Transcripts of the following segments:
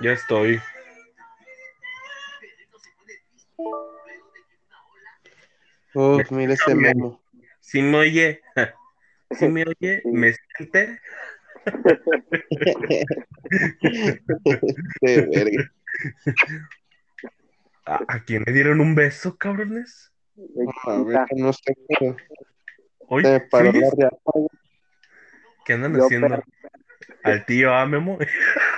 Ya estoy. Uf, mira ese memo. Si me oye, si me oye, me siente. De verga. ¿A, a quién le dieron un beso, cabrones? A ver, no sé paró ¿sí? ¿Qué andan Yo, haciendo? Al tío, ah, Memo.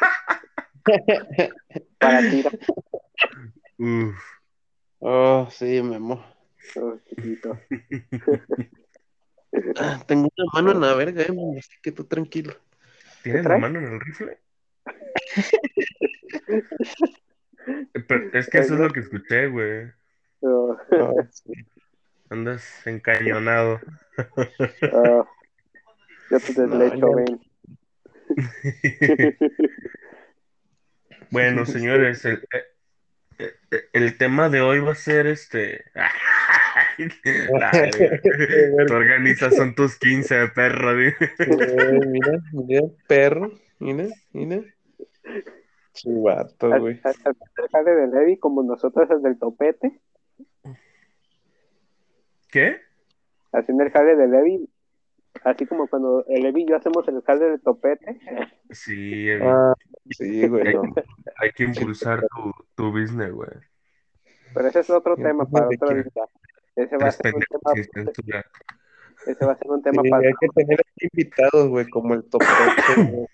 Para tirar. Uf. Oh, sí, memo. Oh, chiquito. Ah, Tengo una mano en la verga, eh, así que tú tranquilo. ¿Tienes la mano en el rifle? Pero es que eso es lo que escuché, güey. Oh, Ah, sí. Andas encañonado. oh. Yo te deslecho, ya- ven. Bueno, señores, el, eh, eh, el tema de hoy va a ser este. Tu organizas son tus 15, perro. Eh, mira, mira, perro. Mira, mira. Chivato, güey. Hacer el jale de Levi como nosotros el del topete. ¿Qué? Haciendo el jale de Levi. Así como cuando el Levi y yo hacemos el jale de topete. Sí, eh, Ah, sí, güey. no. hay que impulsar tu, tu business, güey. Pero ese es otro Sí, tema para ¿de otro qué? día. Ese va a ser un tema, censura. ese va a ser un tema Sí, para hay que tener aquí invitados, güey, como el topete, güey.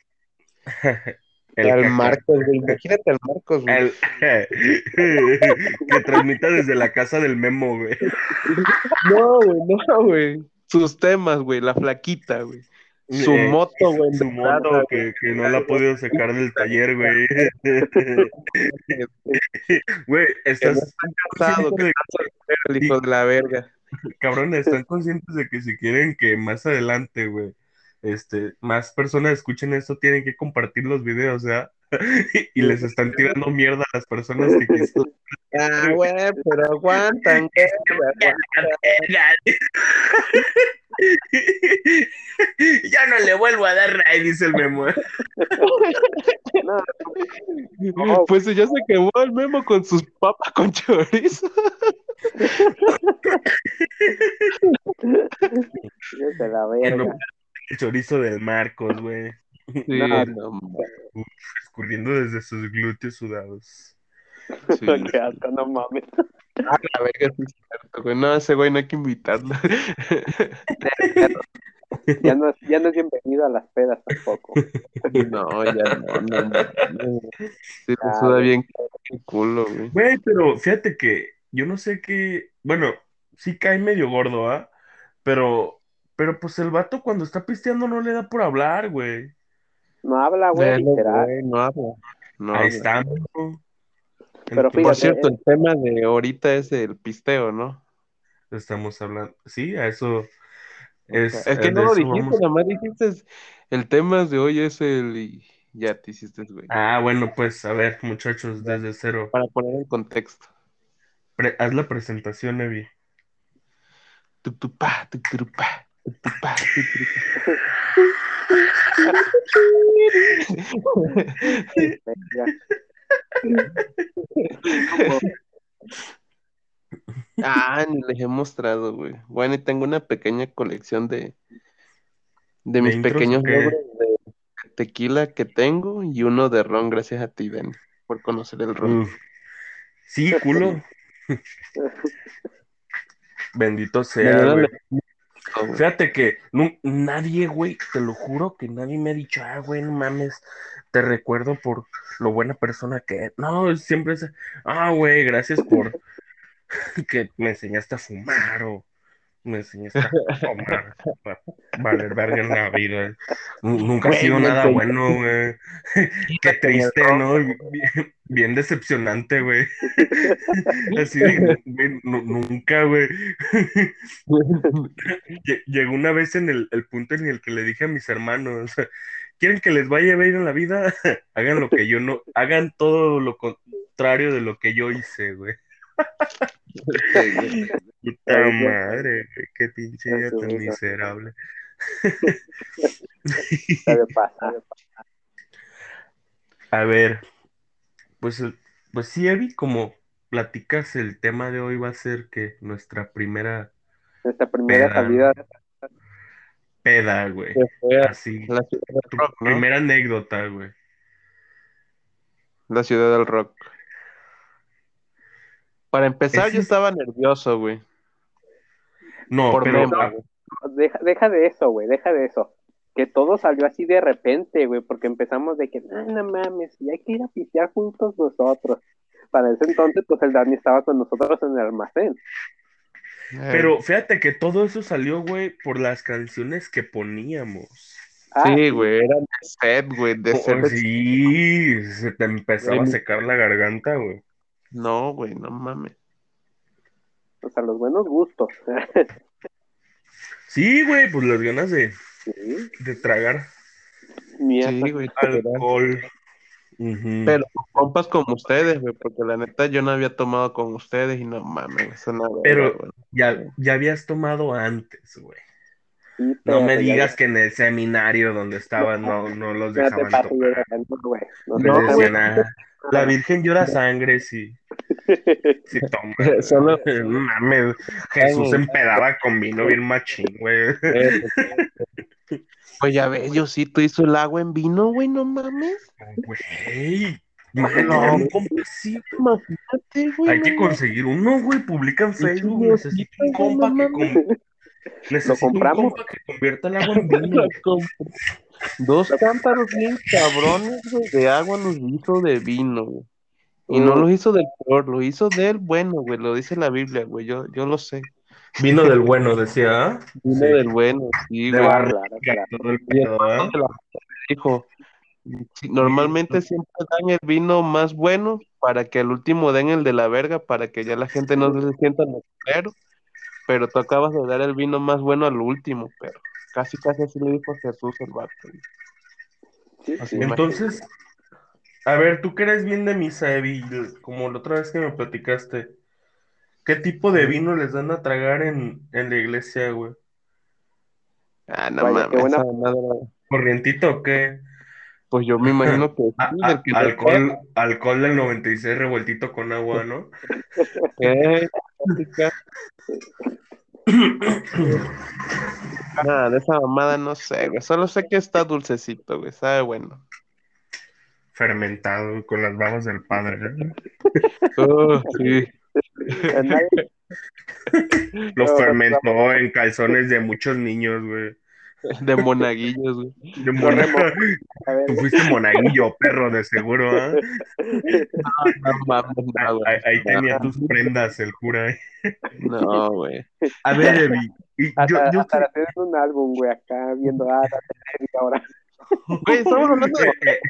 El al Marcos, güey. Imagínate al Marcos, güey. el- que transmita desde la casa del memo, güey. No, güey, no, güey. Sus temas, güey, la flaquita, güey. Su Eh, moto, güey. Su moto que, que no la ha podido sacar del taller, güey. Güey, estás está casado, que de- el hijo de la verga. cabrón, están conscientes de que si quieren que más adelante, güey, este, más personas escuchen esto, tienen que compartir los videos, ¿ya? Y les están tirando mierda a las personas que quisieron. Ah, güey, pero aguantan, ya no le vuelvo a dar ray, dice el memo. No. Pues ya se quemó el memo con sus papas con chorizo. desde la verga. El chorizo del Marcos, güey, Sí, No, no, mames. escurriendo desde sus glúteos sudados. Sí. Qué asco, no mames. Ah, la verga, sí es cierto, güey. No, ese güey no hay que invitarlo. Ya no, es- ya no es bienvenido a las pedas tampoco. No, ya no, no, no. le Ah, suda bien el culo, güey. Güey, pero fíjate que yo no sé qué, bueno, sí cae medio gordo, ¿ah? Pero, pero pues el vato cuando está pisteando no le da por hablar, güey. No habla, güey, literal. güey, no habla. No Ahí habla. está. Pero Por cierto, eh. el tema de ahorita es el pisteo, ¿no? estamos hablando, sí, a eso es, que no lo dijiste, vamos- nada más dijiste el tema de hoy es el y ya te hiciste, güey. Ah, bueno, pues a ver, muchachos, desde cero, Para poner en contexto. Pre- haz la presentación, Evi. Ah, ni les he mostrado, güey. Bueno, y tengo una pequeña colección de, de mis pequeños logros de tequila que tengo y uno de ron, gracias a ti, Dani, por conocer el ron. Sí, culo. Bendito sea, güey. Fíjate que nadie, güey, te lo juro que nadie me ha dicho, ah, güey, no mames, te recuerdo por lo buena persona que es. No, siempre es, ah, güey, gracias por que me enseñaste a fumar o me enseñaste a fumar, a valer verga en la vida. Nu- Nunca ha sido nada bueno, güey. Qué triste, ¿no? Bien, bien decepcionante, güey. Así de, nu- nunca, güey. Lle- Llegó una vez en el, el punto en el que le dije a mis hermanos, ¿quieren que les vaya bien en la vida? Hagan lo que yo no, hagan todo lo contrario de lo que yo hice, güey. Puta madre, güey, qué pinche día tan miserable. Debe pasar. A ver, Pues, pues sí, Evi, como platicas, el tema de hoy va a ser que nuestra primera Nuestra primera Peda. salida. peda, güey. Que fue a Así. la ciudad del Tu rock, ¿no? primera anécdota, güey. La ciudad del rock. Para empezar, yo es- estaba nervioso, güey. No, Por pero ah, güey. Deja, deja de eso, güey, deja de eso. Que todo salió así de repente, güey, porque empezamos de que, no, no mames, y hay que ir a pistear juntos nosotros. Para ese entonces, pues el Dani estaba con nosotros en el almacén. Eh, pero fíjate que todo eso salió, güey, por las canciones que poníamos. Ah, sí, güey, era de set, güey, de Oh, set. sí, se te empezaba a secar la garganta, güey. No, güey, no mames. O sea, los buenos gustos. Sí, güey, pues las ganas de, sí, de tragar mierda. Sí, güey, alcohol. Pero compas como ustedes, güey, porque la neta yo no había tomado con ustedes y no mames, Pero- güey. Ya, ya habías tomado antes, güey. Sí, No me ya- digas que en el seminario donde estabas no, no los dejaban paso, tomar. no, güey. No, No, La Virgen llora sangre, sí, sí toma. Solo- mames, Jesús se empedaba con vino bien machín, güey. Eh, Pues ya ves, Diosito hizo el agua en vino, güey, no mames. Güey, No. así, Imagínate, güey. Hay que conseguir uno, güey. Publica en Facebook. Necesito un compa que con- Necesito un compramos. compa que convierta el agua en vino. Dos cántaros bien cabrones, güey, de agua los hizo de vino, güey. Y no Mm. lo hizo del peor, lo hizo del bueno, güey, lo dice la Biblia, güey, yo, yo lo sé. Vino del bueno, decía. ¿ah? Vino Sí. del bueno, sí, De güey. barra. Todo el el pedo, ¿ah? dijo, "Sí, normalmente siempre dan el vino más bueno para que al último den el de la verga, para que ya la gente no se sienta culero, pero tú acabas de dar el vino más bueno al último, pero casi casi así le dijo Jesús el vato. Sí. Entonces, a ver, tú que eres bien de misa, Evi, como la otra vez que me platicaste, ¿qué tipo de vino les dan a tragar en, en la iglesia, güey? Ah, no Vaya, qué mames, buena- ¿Corrientito o qué? Pues yo me imagino que A- sí, a- del que alcohol, alcohol del 96 revueltito con agua, ¿no? Eh, Nada, de esa mamada no sé, güey. Solo sé que está dulcecito, güey. Sabe bueno. Fermentado con las babas del padre. ¿eh? Oh, sí. Lo fermentó en calzones de muchos niños, güey. De monaguillos, güey. De a Tú fuiste monaguillo, perro, de seguro, ¿ah? No mames, no, güey. Ahí, ahí tenía tus prendas, el cura. ¿eh? No, güey. A ver, Evi, y yo, hasta, yo hasta tienen un álbum, güey, acá viendo ah, la ahora. Güey, estamos hablando de.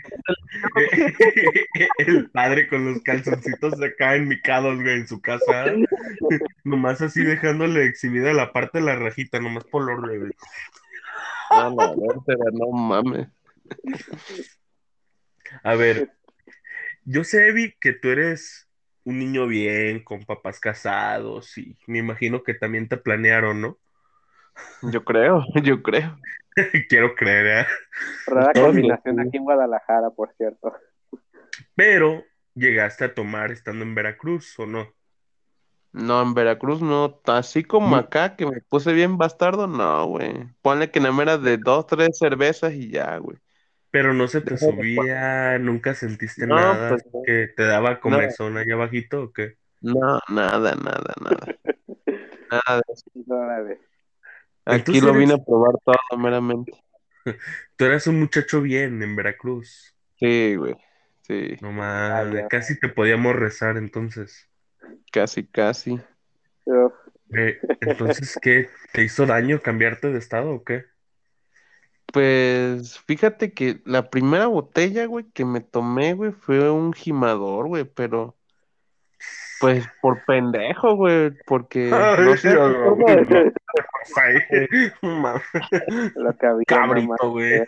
El padre con los calzoncitos acá enmicados, güey, en su casa. Nomás así dejándole exhibida la parte de la rajita, nomás por orden, güey. No, la vértebra, no mames. A ver, yo sé, Evi, que tú eres un niño bien, con papás casados, y me imagino que también te planearon, ¿no? Yo creo, yo creo. Quiero creer, ¿eh? Rara combinación aquí en Guadalajara, por cierto. Pero llegaste a tomar estando en Veracruz, ¿o no? No, en Veracruz no. Así como Mm. acá, que me puse bien bastardo, no, güey. Ponle que más era de dos, tres cervezas y ya, güey. Pero no se te subía, nunca sentiste No, nada, pues, no. que te daba comezón allá abajito, ¿o qué? No, nada, nada, nada. Nada de eso. Aquí Entonces lo eres- vine a probar todo, meramente. Tú eras un muchacho bien en Veracruz. Sí, güey. Sí, No mames, ya. casi te podíamos rezar entonces. Casi, casi. Uf, Eh, entonces, ¿qué? ¿Te hizo daño cambiarte de estado o qué? Pues fíjate que la primera botella, güey, que me tomé, güey, fue un gimador, güey, pero pues por pendejo, güey, porque no sé, Ay, Ay, mames, lo que había Cabrito, güey.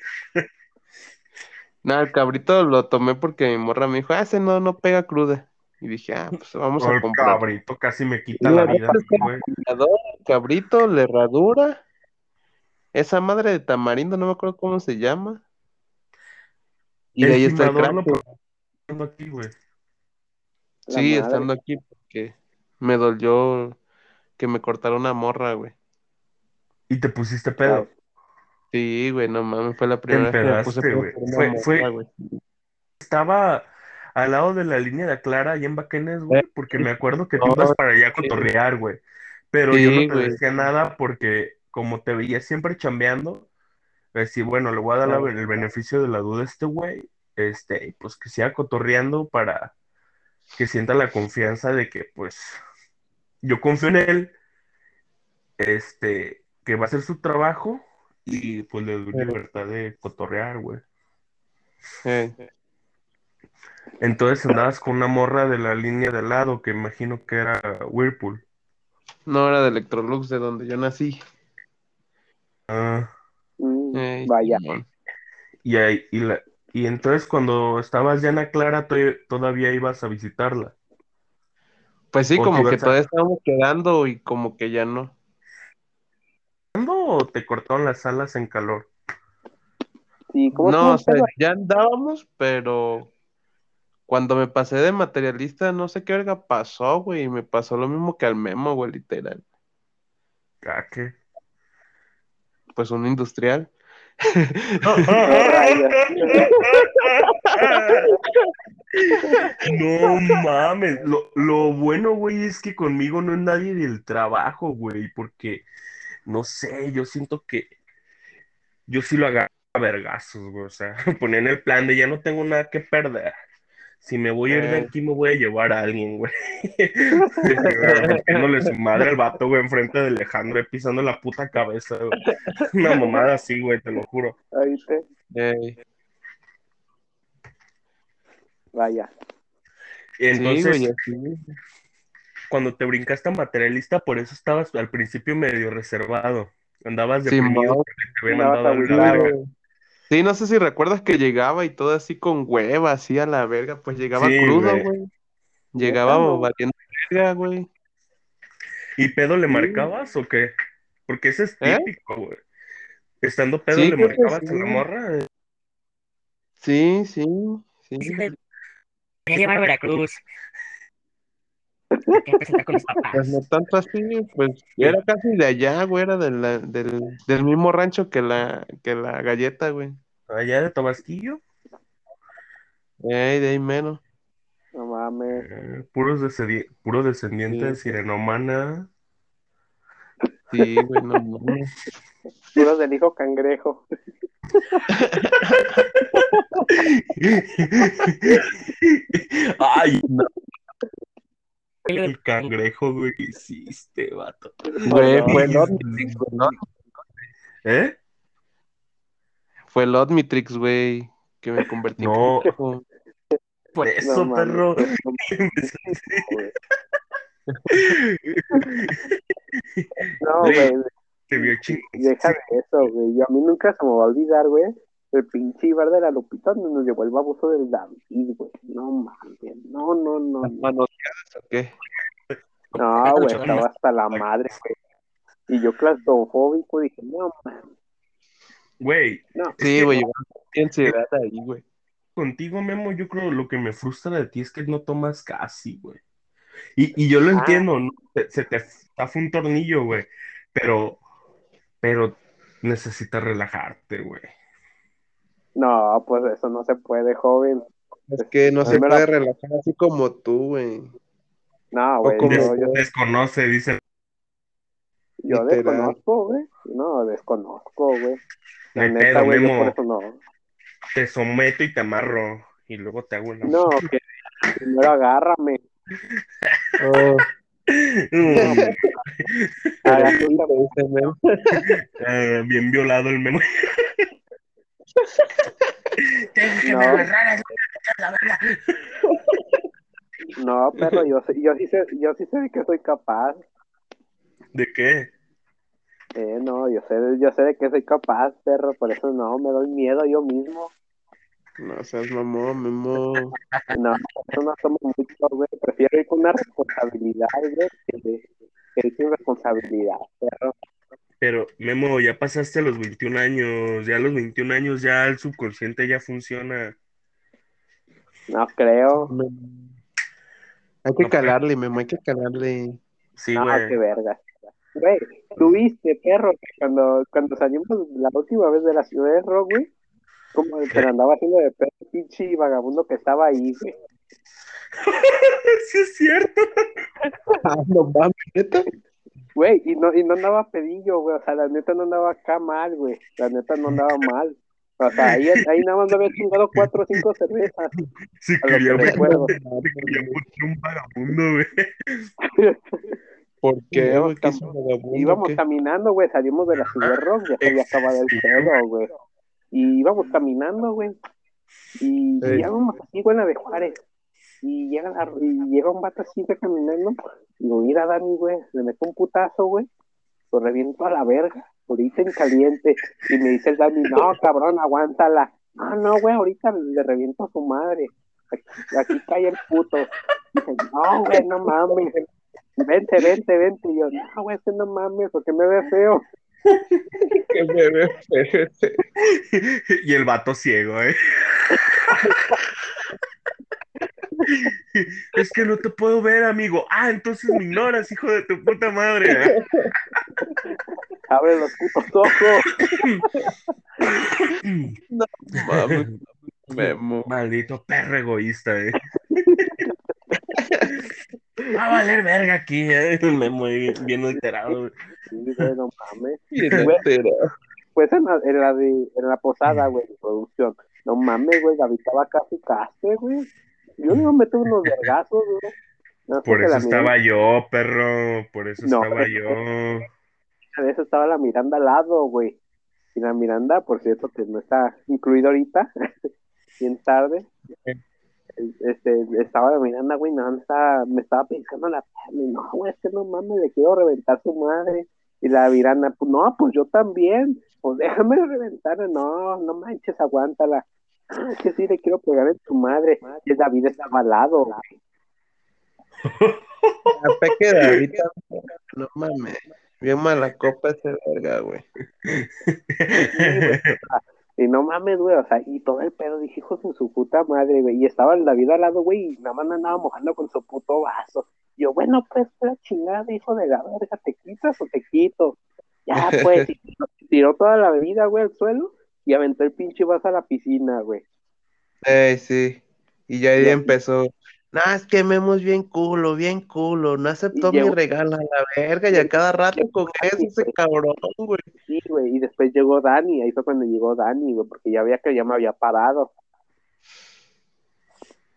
nada, el cabrito lo tomé porque mi morra me dijo, ah, ese no, no pega cruda. Y dije, ah, pues vamos Oh, a el comprar. cabrito casi me quita la vida, güey. Cabrito, la herradura, esa madre de tamarindo, no me acuerdo cómo se llama. Y El ahí está el crack, lo aquí, güey. Sí, madre. estando aquí, porque me dolió que me cortaron una morra, güey. Y te pusiste pedo. Sí, güey, no mames, fue la primera vez que me puse pedo güey. por una Fue- morra, fue- güey. Estaba al lado de la línea de Clara, ahí en Baquenes, güey, porque me acuerdo que tú ibas para allá a sí. cotorrear, güey. Pero yo no Sí, te güey. decía nada porque como te veía siempre chambeando, decía, bueno, le voy a dar la- el beneficio de la duda a este güey, este, y pues que siga cotorreando para que sienta la confianza de que, pues, yo confío en él, este, que va a hacer su trabajo y pues le doy Sí. libertad de cotorrear, güey. Eh, Entonces andabas con una morra de la línea de al lado, que imagino que era Whirlpool. no era de Electrolux, de donde yo nací. Ah, Mm, Eh, vaya. Y, ahí- y, la, y entonces cuando estabas ya en la Clara, to- todavía ibas a visitarla. Pues sí, ¿O te como que a- todavía estábamos quedando y como que ya no. ¿Cuándo o te cortaron las alas en calor? Sí, ¿cómo No, o sea, ya andábamos, pero cuando me pasé de materialista, no sé qué verga pasó, güey, y me pasó lo mismo que al Memo, güey, literal. Ah, ¿qué? Pues un industrial. No mames, lo, lo bueno, güey, es que conmigo no es nadie del trabajo, güey, porque, no sé, yo siento que yo sí lo agarro a vergazos, güey, o sea, ponía en el plan de ya no tengo nada que perder. Si me voy a ir de Eh. aquí, me voy a llevar a alguien, güey. Rompiéndole su madre al vato, güey, enfrente de Alejandro, pisando la puta cabeza, güey. Una mamada así, güey, te lo juro. Ahí te- Vaya. Entonces, sí, güey, cuando te brincaste a materialista, por eso estabas al principio medio reservado. Andabas deprimido porque te habían Andabas mandado Sí, no sé si recuerdas que llegaba y todo así con hueva, así a la verga, pues llegaba Sí, crudo, güey. Llegaba no. valiendo verga, güey. ¿Y pedo le Sí. marcabas o qué? Porque ese es ¿Eh? típico, güey. Estando pedo Sí, le marcabas a sí. la morra. Sí, sí, sí. A llevar a Veracruz. Con papás. Pues no tanto así, pues era casi de allá, güey, era de la- del, del mismo rancho que la, que la galleta, güey. Allá de Tabasquillo. Ey, de ahí menos. No mames. eh, puros descedi- puro descendiente de Sí. Sirenomana. Sí, güey, no mames. Puros del hijo cangrejo. Ay, No. El cangrejo, güey, que hiciste, vato. Güey, fue el no. ¿Eh? Fue el Omnitrix, güey, que me convertí en No. cangrejo. Por eso, perro. no, güey. Te vio ching- deja de eso, güey. Yo a mí nunca se me va a olvidar, güey. El pinche bar de la Lupita donde nos llevó el baboso del David, güey. No mames, no, no, no. Las No, manoseadas, ¿o qué? no güey, estaba hasta la madre, güey. Y yo claustrofóbico dije, no mames, Güey, no. Sí, güey, yo ansiedad ahí, güey. contigo, Memo, yo creo lo que me frustra de ti es que no tomas casi, güey. Y, y yo lo Ah. entiendo, ¿no? Se, se te zafa un tornillo, güey. Pero, pero necesitas relajarte, güey. No, pues eso no se puede, joven. Es que no se me puede la- relajar así como tú, güey. No, güey, como- yo, yo, Desconoce, dice. yo Literal. desconozco, güey. No, desconozco, güey. No La hay neta, güey, yo por eso no. Te someto y te amarro. Y luego te hago el amor. No, que primero agárrame. Oh, Memo. ah, bien violado el Memo. No. me agarraras, la verga. No, perro, yo, sé- yo, sí sé, yo sí sé de que soy capaz. ¿De qué? Eh, no, yo sé, yo sé de que soy capaz, perro, por eso no, me doy miedo yo mismo. No seas mamón, Memo. No, eso no tomo mucho, güey. Prefiero ir con una responsabilidad, güey, que ir sin responsabilidad, perro. Pero, Memo, ya pasaste a los 21 años. Ya a los 21 años ya el subconsciente ya funciona. No creo. Hay que No, calarle, Memo, hay que calarle. Sí, no, güey. qué verga. Güey, tuviste, perro, que cuando, cuando salimos la última vez de la ciudad de Rock, güey, como se la andaba haciendo de perro pinche vagabundo que estaba ahí, güey. Sí, es cierto. Ah, no mames, neta. Güey, y no, y no andaba pedillo, güey, o sea, la neta no andaba acá mal, güey, la neta no andaba mal. O sea, ahí, ahí nada más me había chingado cuatro o cinco cervezas. Lo quería, que poner un vagabundo, güey. ¿Por qué, Íbamos Íbamos caminando, güey, salimos de la ciudad de Rock, ya se había acabado el pedo, güey. Y íbamos caminando, güey. Y íbamos así, güey, en la de Juárez. Y llega, la, y llega un vato así, güey, caminando. Y digo, mira, Dani, güey, le meto un putazo, güey. Lo reviento a la verga, ahorita en caliente. Y me dice el Dani, no, cabrón, aguántala. No, no, güey, ahorita le reviento a su madre. Aquí, aquí cae el puto. Dice, no, güey, no mames. Vente, vente, vente. Y yo, no, güey, este no mames, porque me ve feo. Que me ve feo. Y el vato ciego, ¿eh? Es que no te puedo ver, amigo. Ah, entonces me ignoras, hijo de tu puta madre. Abre los putos ojos. Mames, Memo. Maldito perro egoísta, eh. Va a valer verga aquí, eh. Memo bien alterado. güey. Sí, güey, no mames. Bien. Pues en la, en la, de, en la posada, güey, de producción. No mames, güey, Gaby estaba casi casi, güey. Yo a meter unos vergazos. No Por eso estaba yo, perro. Por eso No, estaba yo. De eso estaba la Miranda al lado, güey. Y la Miranda, por cierto, que no está incluida ahorita, bien tarde. Este, estaba la Miranda, güey, no, me estaba, me estaba pensando en la no, güey, es que no mames, le quiero reventar su madre. Y la Miranda, pues no, pues yo también, pues déjame reventar, no, no manches, aguántala. Ah, que sí le quiero pegar en tu madre. Y David estaba al lado, güey. La peque ahorita. No mames. Bien mala copa ese verga, güey. Y no mames, güey, o sea, y todo el pedo, dije, hijos de su puta madre, güey, y estaba el David al lado, güey, y nada más andaba mojando con su puto vaso. Yo, bueno, pues, la chingada, hijo de la verga, ¿te quitas o te quito? Ya, pues, y tiró toda la bebida, güey, al suelo, y aventó el pinche vaso a la piscina, güey. Ey, sí. Y ya ahí Y- empezó. Nah, es que Memo bien culo, bien culo. No aceptó llegó- mi regalo a la verga. Y a cada rato con eso ese cabrón, güey. Sí, güey, y después llegó Dani, ahí fue cuando llegó Dani, güey, porque ya veía que ya me había parado.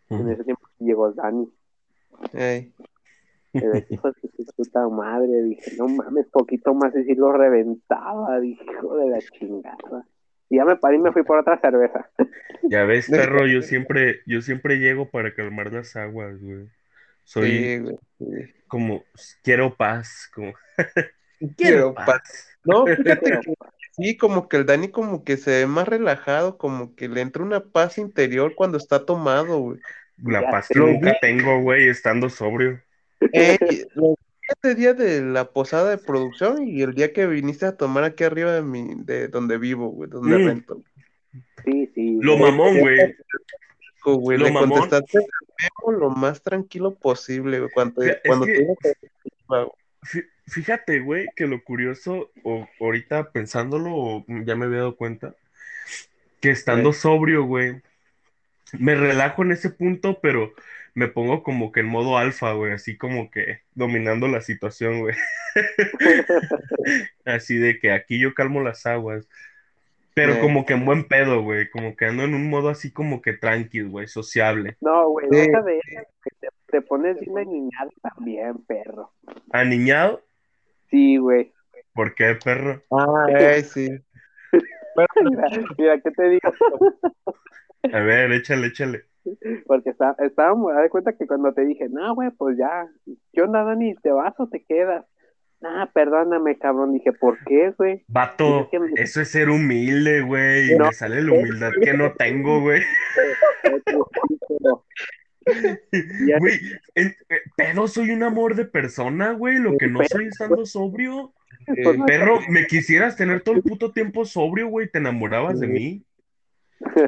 En ese tiempo llegó Dani. Ey. De hijo de su puta madre, dije, no mames, poquito más y si lo reventaba, hijo de la chingada. Y ya me paré y me fui por otra cerveza. Ya ves, perro, yo siempre, yo siempre llego para calmar las aguas, güey. Soy Sí, güey. sí. como, quiero paz, como, Quiero paz. No, fíjate que sí, como que el Dani como que se ve más relajado, como que le entra una paz interior cuando está tomado, güey. La Ya paz que nunca tengo, güey, estando sobrio. Ey, lo- este día de la posada de producción y el día que viniste a tomar aquí arriba de mi, de donde vivo, güey, donde Mm. rento. sí, sí. Lo güey. mamón, güey. güey, Lo le mamón. contestaste lo más tranquilo posible, güey, cuando, Es cuando que- Fíjate, güey, que lo curioso, o ahorita pensándolo, o ya me había dado cuenta, que estando sobrio, güey, me relajo en ese punto, pero me pongo como que en modo alfa, güey, así como que dominando la situación, güey. Así de que aquí yo calmo las aguas. Pero Eh. como que en buen pedo, güey, como que ando en un modo así como que tranquilo, güey, sociable. No, güey, Sí. deja de eso, que te, te pones bien aniñado también, perro. ¿Aniñado? Sí, güey. ¿Por qué, perro? Ah, ey, sí. Mira, mira, ¿qué te digo? A ver, échale, échale. Porque está, estábamos, haz de cuenta que cuando te dije, no, güey, pues ya, ¿qué onda, Dani? ¿Te vas o te quedas? Ah, perdóname, cabrón. Dije, ¿por qué, güey? Vato, Es que me- eso es ser humilde, güey. No. Me sale la humildad que no tengo, güey. Güey, eh, pedo, soy un amor de persona, güey. Lo que no soy estando sobrio. Eh, Pues no- Perro, me quisieras tener todo el puto tiempo sobrio, güey. Te enamorabas de mí.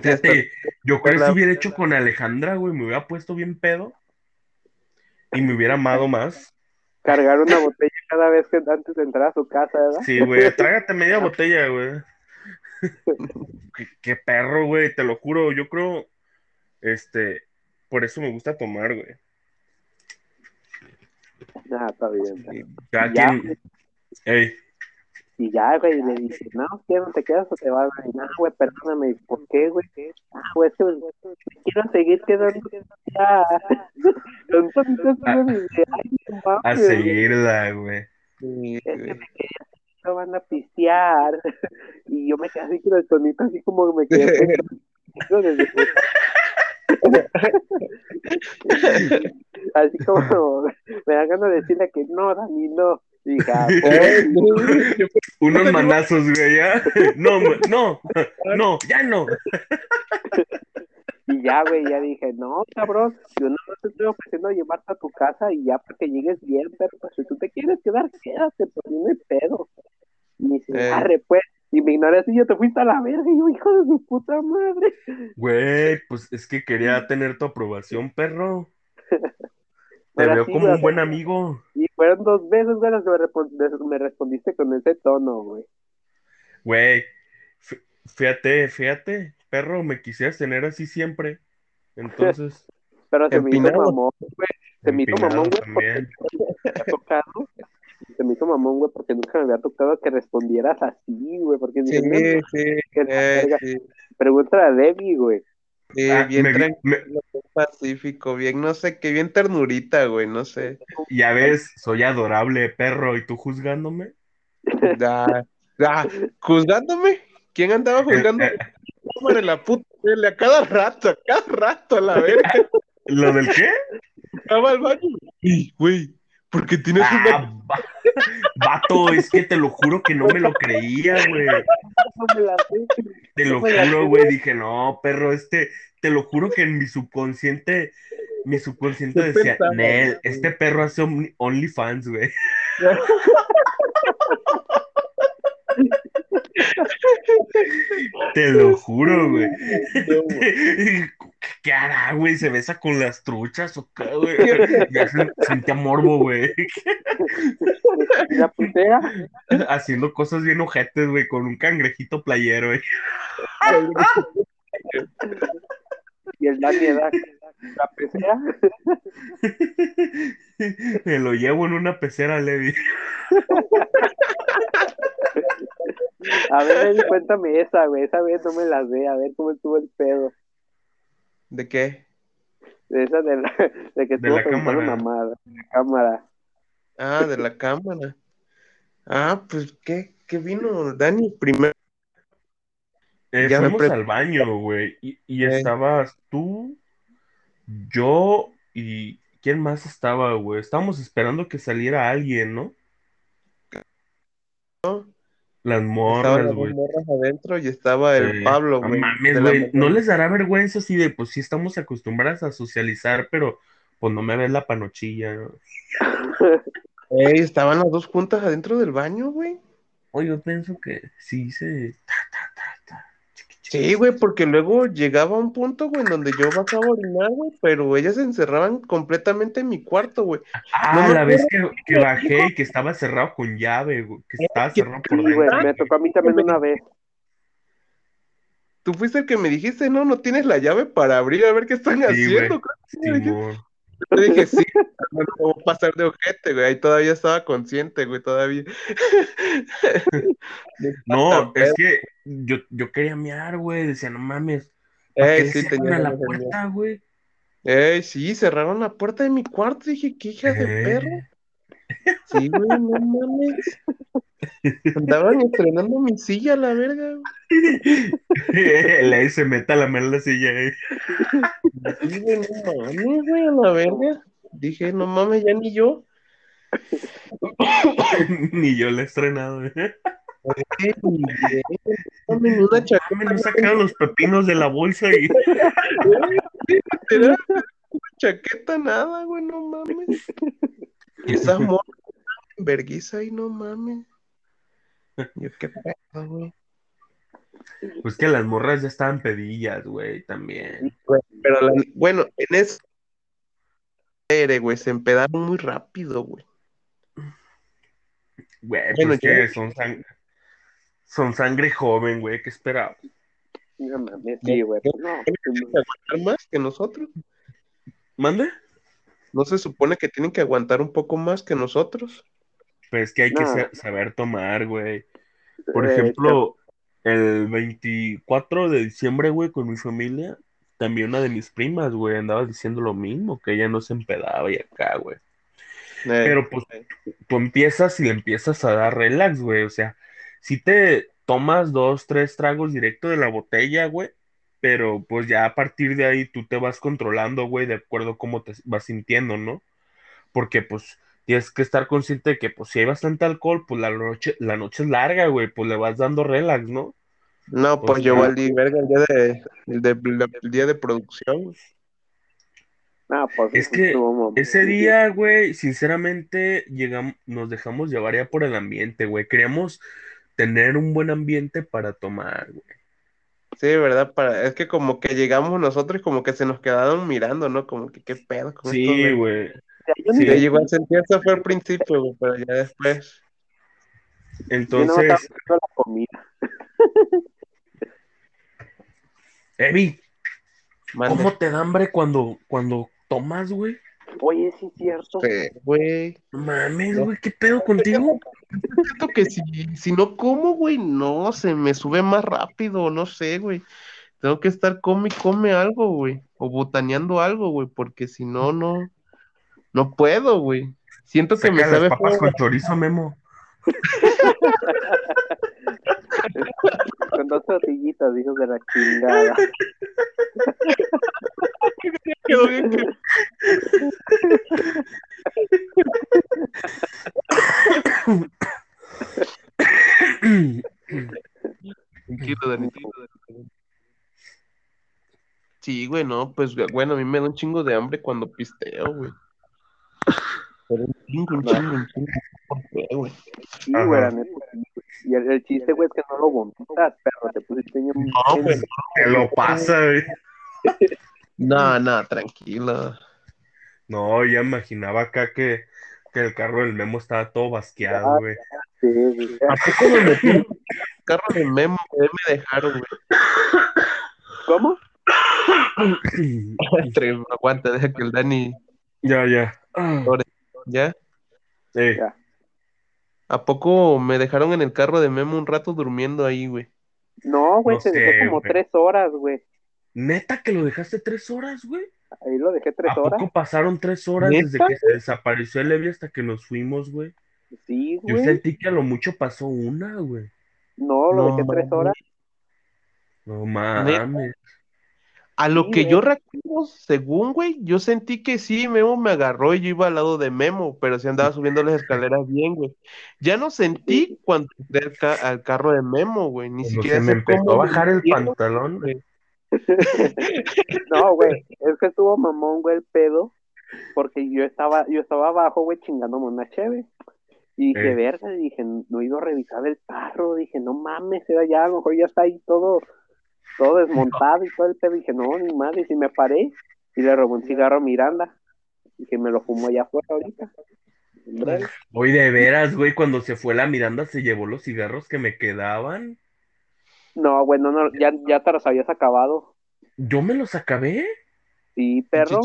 Fíjate, yo creo que si hubiera hecho con Alejandra, güey, me hubiera puesto bien pedo. y me hubiera amado más. Cargar una botella cada vez que antes de entrar a su casa, ¿verdad? Sí, güey, trágate media botella, güey. qué, qué perro, güey, te lo juro, yo creo, este, por eso me gusta tomar, güey. Ah, está bien. está bien. Ya, quien, ey, Y ya, güey, le dice, no, ¿qué? ¿No te quedas o te vas? Y, no, güey, perdóname, ¿por qué, güey? Ah, güey, es que me quiero seguir quedando ya. Ay, no a güey, seguirla, güey. Sí, es que me quería no van a pistear. Y yo me quedé así con el tonito, así como me quedé desde Así como me da ganas de decirle que no, Dani, no. Ah, pues, Unos manazos, güey, ya. No, no, no, ya no. Y ya, güey, ya dije, no, cabrón, yo no te estoy ofreciendo llevarte a tu casa y ya para que llegues bien, pero pues si tú te quieres quedar, quédate, pues no hay pedo. Y me dice, Eh. arre, pues, y me ignoras y yo te fuiste a la verga, y yo, hijo de su puta madre. Güey, pues es que quería tener tu aprobación, perro. Te veo sí, como un buen amigo. Y fueron dos veces, güey, las que me, respon- me respondiste con ese tono, güey. Güey, fí- fíjate, fíjate, perro, me quisieras tener así siempre. Entonces, Pero se me hizo Empinado. mamón, güey. Se me hizo empinado mamón, güey, porque también. me había tocado. Se me hizo mamón, güey, porque nunca me había tocado que respondieras así, güey. Porque Sí, dije, no, no, sí, eh, sí, Pregúntale a Debbie, güey. Sí, Ah, bien me tranquilo, me- bien pacífico, bien, no sé, qué bien ternurita, güey, no sé. ya ves, soy adorable, perro, ¿y tú juzgándome? Da, da, ¿Juzgándome? ¿Quién andaba juzgando? Eh, eh, Hombre, la puta a cada rato, a cada rato, a la verga. ¿Lo del qué? Estaba al baño. Güey, porque tienes una. Ah, va- vato, es que te lo juro que no me lo creía, güey. Te lo juro, güey. Dije, no, perro, este, te lo juro que en mi subconsciente, mi subconsciente ¿Qué decía, Nel, este perro hace Only- OnlyFans, güey. Te lo juro, güey. ¿Qué hará, güey? ¿Se besa con las truchas o qué, güey? Ya se- sentía morbo, güey. La putea. Haciendo cosas bien ojetes, güey, con un cangrejito playero, güey. Y el Dani da la pesea. Me lo llevo en una pecera, Levi. A ver, cuéntame esa, güey. Esa vez no me la sé. A ver cómo estuvo el pedo. ¿De qué? De esa de, la, de que De estuvo la cámara. mamada. De la cámara. Ah, de la cámara. Ah, pues, ¿qué, qué vino, Dani? Primero. Eh, Ya fuimos al baño, güey, y, y Eh. estabas tú, yo y ¿quién más estaba, güey? Estábamos esperando que saliera alguien, ¿no? Las morras, las güey. morras adentro y estaba el. Pablo, No güey. mames, de la güey, no les dará vergüenza así de, pues sí estamos acostumbradas a socializar, pero pues no me ves la panochilla, ¿no? Ey, estaban las dos juntas adentro del baño, güey. Oye, yo pienso que sí se... ta, ta, ta. Sí, güey, porque luego llegaba un punto, güey, en donde yo bajaba a orinar, güey, pero ellas se encerraban completamente en mi cuarto, güey. Ah, No la vez que, que bajé y que estaba cerrado con llave, güey, que estaba cerrado por Sí, güey. dentro. Me tocó a mí también una vez. Tú fuiste el que me dijiste, no, no tienes la llave para abrir a ver qué están Sí, haciendo. güey. Simón. Yo dije, sí, no voy a pasar de ojete, güey. Ahí todavía estaba consciente, güey, todavía. No, es que yo, yo quería mear, güey. Decía, no mames. ¿Para qué Ey, sí, tenía la puerta, güey? Ey, sí, cerraron la puerta de mi cuarto. Dije, qué hijas de Eh. perro. Sí, güey, no mames. Andaban estrenando mi silla, la verga. Le se meta la mano en la silla, eh. Sí, güey, no mames, güey, a la verga. Dije, no mames, ya ni yo. Ni yo la he estrenado, eh. Ey, ni bien, no mames, ni una Mames, no sacaron los pepinos de la bolsa y. literal, chaqueta, nada, güey, no mames. Y esa morra en vergüenza ahí, no mames. Yo qué pedo, güey. Pues que las morras ya estaban pedillas, güey, también. Pero la- bueno, en eso güey, se empedaron muy rápido, güey. Güey, Bueno, pues ya- que son, sang- son sangre joven, güey, ¿qué esperaba? No mames, sí, güey. pues No, ¿Tienen que aguantar más que nosotros? ¿Mande? ¿No se supone que tienen que aguantar un poco más que nosotros? Pues es que hay que No. saber tomar, güey. Por Eh, ejemplo, el 24 de diciembre, güey, con mi familia, también una de mis primas, güey, andaba diciendo lo mismo, que ella no se empedaba y acá, güey. Eh, Pero pues tú empiezas y le empiezas a dar relax, güey. O sea, si te tomas dos, tres tragos directo de la botella, güey, pero pues ya a partir de ahí tú te vas controlando, güey, de acuerdo a cómo te vas sintiendo, ¿no? Porque pues tienes que estar consciente de que pues si hay bastante alcohol, pues la noche, la noche es larga, güey, pues le vas dando relax, ¿no? No, pues O yo valí verga el día de, el de- el día de producción. No, pues Es que estuvo. Ese día, güey, sinceramente, llegamos, nos dejamos llevar ya por el ambiente, güey. Queríamos tener un buen ambiente para tomar, güey. Sí, ¿verdad? Para, es que como que llegamos nosotros y como que se nos quedaron mirando, ¿no? Como que qué pedo con Sí, güey. Yo sí. Yo igual sentí eso fue al principio, güey, pero ya después. yo no estaba Entonces, la comida. Evi. ¿cómo te da hambre cuando, cuando tomas, güey? Oye, sí es cierto. Sí, güey. Mames, güey, ¿qué pedo contigo? Siento que si, si no como, güey, no, se me sube más rápido, no sé, güey. Tengo que estar come y come algo, güey. O botaneando algo, güey, porque si no, no, no puedo, güey. Siento que me las sabe papas feo. con chorizo, Memo. Con dos tortillitas, hijos de la chingada. Quedó bien que- Tranquilo, Dani. Sí, güey, no, pues bueno, a mí me da un chingo de hambre cuando pisteo, güey. Pero un chingo, un chingo, un chingo. ¿Por qué, güey? Sí, güey, la neta, sí, güey. Y el, el chiste, güey, es que no lo vomitas, pero te pusiste bien. No, güey. Te lo pasa, güey. No, no, tranquilo. No, ya imaginaba acá que, que el carro del Memo estaba todo basqueado, güey. Sí, güey. ¿A poco me metí el carro de Memo? güey? me dejaron, güey. ¿Cómo? Aguanta, deja que el Dani. Ya, ya. Ah, ¿Ya? eh, Ya. ¿A poco me dejaron en el carro de Memo un rato durmiendo ahí, güey? No, güey, No te sé, dejé como güey. tres horas, güey. ¿Neta que lo dejaste tres horas, güey? Ahí lo dejé tres ¿A horas. poco pasaron tres horas ¿Neta? desde que se desapareció el Evi hasta que nos fuimos, güey? Sí, Yo güey. sentí que a lo mucho pasó una, güey. No, lo No, dejé tres horas. No mames. A lo Sí, que güey. yo recuerdo, según, güey, yo sentí que sí, Memo me agarró y yo iba al lado de Memo, pero sí andaba subiendo las escaleras bien, güey. Ya no sentí cuando entré al, ca- al carro de Memo, güey, ni Cuando siquiera se me empezó a bajar el pantalón. güey. No, güey, es que estuvo mamón, güey, el pedo, porque yo estaba, yo estaba abajo, güey, chingándome una cheve. Y dije, Eh. verga, dije, no he ido a revisar el carro, dije, no mames, era ya, a lo mejor ya está ahí todo, todo desmontado y todo el pedo. Dije, no, ni madre, y me paré y le robé un cigarro a Miranda. Dije, me lo fumo allá afuera ahorita. Hoy de veras, güey, cuando se fue la Miranda se llevó los cigarros que me quedaban. No, güey, no, no, ya, ya te los habías acabado. ¿Yo me los acabé? Sí, perro.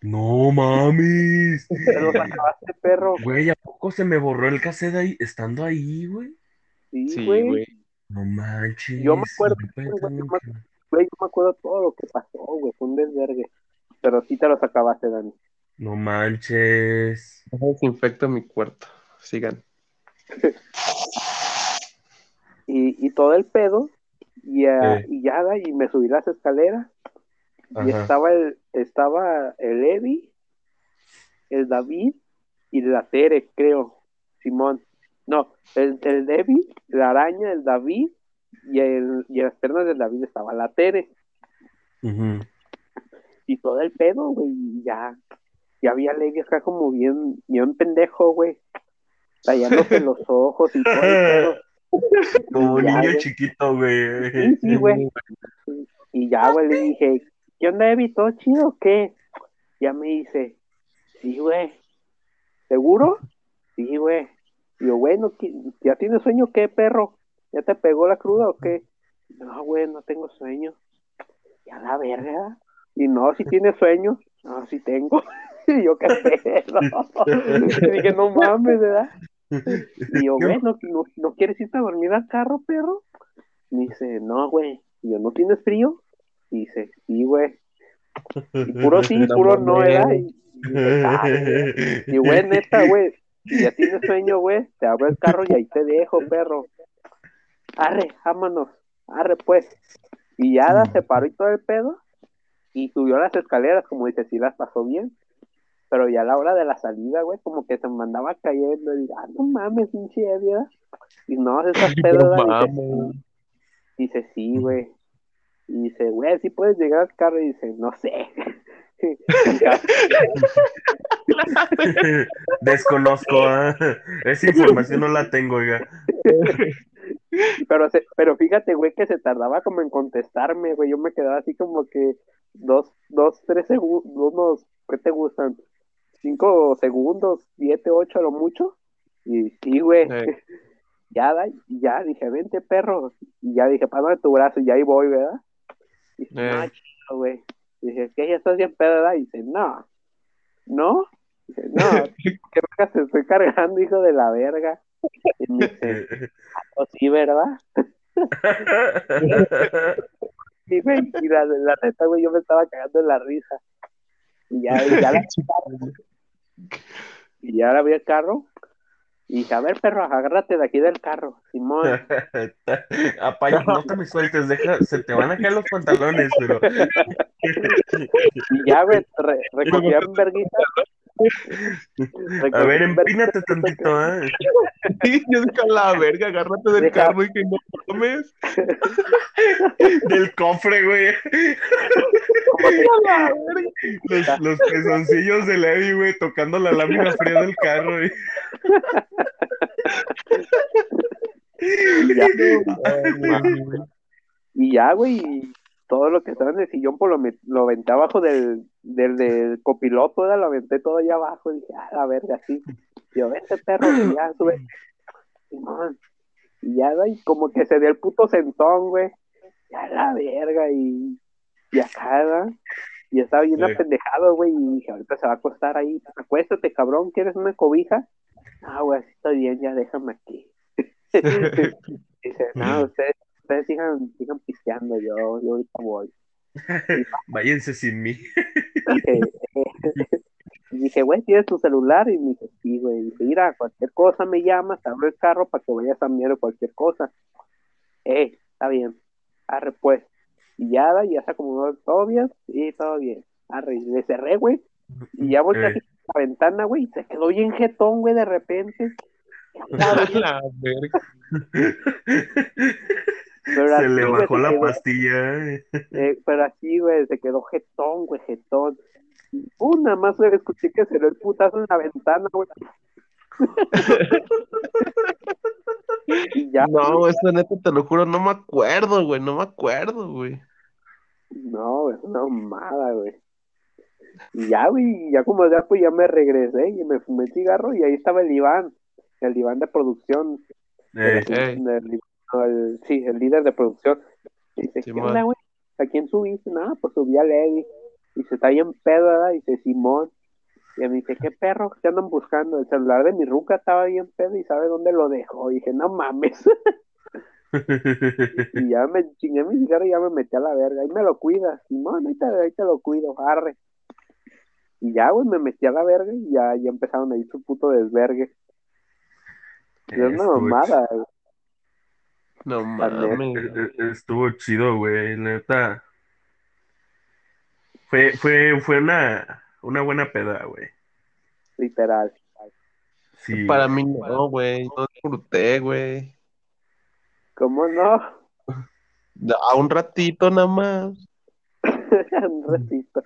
No mames. te los acabaste, perro. Güey, ¿a poco se me borró el cassette ahí, estando ahí, güey? Sí, güey. No manches. Yo me acuerdo, yo güey, pensaba yo me acuerdo todo lo que pasó, güey, fue un desvergue. Pero sí te los acabaste, Dani. No manches. Desinfecto mi cuarto. Sigan. Y, y todo el pedo, y, ah, Eh. y ya, y me subí las escaleras, y estaba el, estaba el Eddie, el David y la Tere, creo, Simón. No, el, el Eddie, la araña, el David, y, el, y en las piernas del David estaba la Tere. Ujú. y todo el pedo, güey, y ya, ya había Levi acá como bien, bien pendejo, güey, tallándose los ojos y todo el pedo. Como niño chiquito, güey. Sí, sí, güey. Y ya, güey, le dije, ¿qué onda, Evi? ¿Todo chido o qué? Ya me dice, sí, güey. ¿Seguro? Sí, güey. Y yo, güey, ¿no qui- ¿ya tienes sueño o qué, perro? ¿Ya te pegó la cruda o qué? No, güey, no tengo sueño. Ya la verga. Y no, si tienes sueño. No, sí tengo. Y yo, qué pedo. Y dije, no mames, ¿verdad? Y yo, güey, ¿no, no, no quieres irte a dormir al carro, perro? Y dice, no, güey. Y yo, ¿no tienes frío? Y dice, sí, güey. Y puro sí, puro no. ¿verdad? Y, y "Ah, güey". Y güey, neta, güey, si ya tienes sueño, güey, te abro el carro y ahí te dejo, perro. Arre, vámonos, arre pues. Y ya la se paró y todo el pedo, y subió las escaleras, como dice, sí las pasó bien. Pero ya a la hora de la salida, güey, como que se mandaba cayendo, y ah, no mames, pinche ebria. Y no, esas pedas. Dice, sí, güey. Y dice, güey, sí puedes llegar al carro. Y dice, no sé. Desconozco, ah. Esa información no la tengo, oiga. pero, se, pero fíjate, güey, que se tardaba como en contestarme, güey. Yo me quedaba así como que dos, dos, tres segundos, unos, ¿qué te gustan? Cinco segundos, siete, ocho a lo mucho. Y sí, güey. Eh. Ya, da- ya, dije, vente, perro. Y ya dije, pásame tu brazo. Y ahí voy, ¿verdad? Y dice, no, chido, güey. Dije, ¿qué? ¿Ya estás bien pedo? Y dice, no. ¿No? Dice, no, ¿qué verga te estoy cargando, hijo de la verga? Y me dice, "Oh, sí, ¿verdad? Sí, güey, y la, la neta, güey, yo me estaba cagando en la risa. Y ya, y ya, la, y ya la vi el carro. Y dije, a ver, perro, agárrate de aquí del carro, Simón. Apay, no te me sueltes, deja, se te van a caer los pantalones, pero Y ya, güey, re, recogí a ver, empínate tantito, ¿ah? Sí, yo dije, a la verga, agárrate del Deja- carro y que no mames. Del cofre, güey. Los, los pezoncillos de Levi, güey, tocando la lámina fría del carro, güey. Y ya, y ya, güey, todo lo que estaba en el sillón, pues lo, lo aventé abajo del, del, del copiloto, lo aventé todo allá abajo, y dije, ah, la verga, sí. Y yo, vete, perro, y ya, sube. Y ya, güey, como que se dio el puto sentón, güey. Ya la verga, y, y acá, ¿verdad? Y estaba bien Sí. apendejado, güey, y dije, ahorita se va a acostar ahí. Acuéstate, cabrón, ¿quieres una cobija? Ah, güey, así estoy bien, ya déjame aquí. Dice, no, ustedes, ustedes sigan, sigan pisteando, yo, yo ahorita voy. Váyanse sin mí. Dije, y dije, güey, ¿tienes tu celular? Y me dice, sí, güey. Dice, mira, cualquier cosa me llamas, te abro el carro para que vayas a mirar cualquier cosa. Eh, está bien. Arre, pues. Y ya, da, ya se acomodó todo bien. Sí, todo bien. Arre, y le cerré, güey. Y ya volteé Eh. a la ventana, güey, y se quedó bien jetón, güey, de repente. Pero Se le bajó la quedó- pastilla. eh. Eh, pero así, güey, se quedó jetón, güey, jetón. Pum, nada más güey, escuché que se dio el putazo en la ventana, güey. ya, No, eso neta, te lo juro, no me acuerdo, güey, no me acuerdo, güey. no, es una mamada, güey. Y ya, güey, ya como ya, pues ya me regresé y me fumé el cigarro y ahí estaba el Iván, el Iván de producción. Ey. el- el- sí, el líder de producción. Dice, ¿qué onda, güey? ¿A quién subiste? Nada, pues subí a Levi. Y se está bien pedo, ¿verdad? Dice, Simón. Y me dice, ¿qué perro? ¿Qué andan buscando? El celular de mi ruca estaba bien pedo y sabe dónde lo dejó. Y dije, no mames. y ya me chingué mi cigarro y ya me metí a la verga. Ahí me lo cuidas. Simón, ahí te, ahí te lo cuido, arre. Y ya, güey, me metí a la verga y ya, ya empezaron a ir su puto desvergue. Es una mamada, güey. No mames. Eh, eh, Estuvo chido, güey, neta. Fue, fue, fue una, una buena peda, güey. literal. Sí. Para mí no, güey, no disfruté, güey. ¿Cómo no? A un ratito nada más. Un ratito.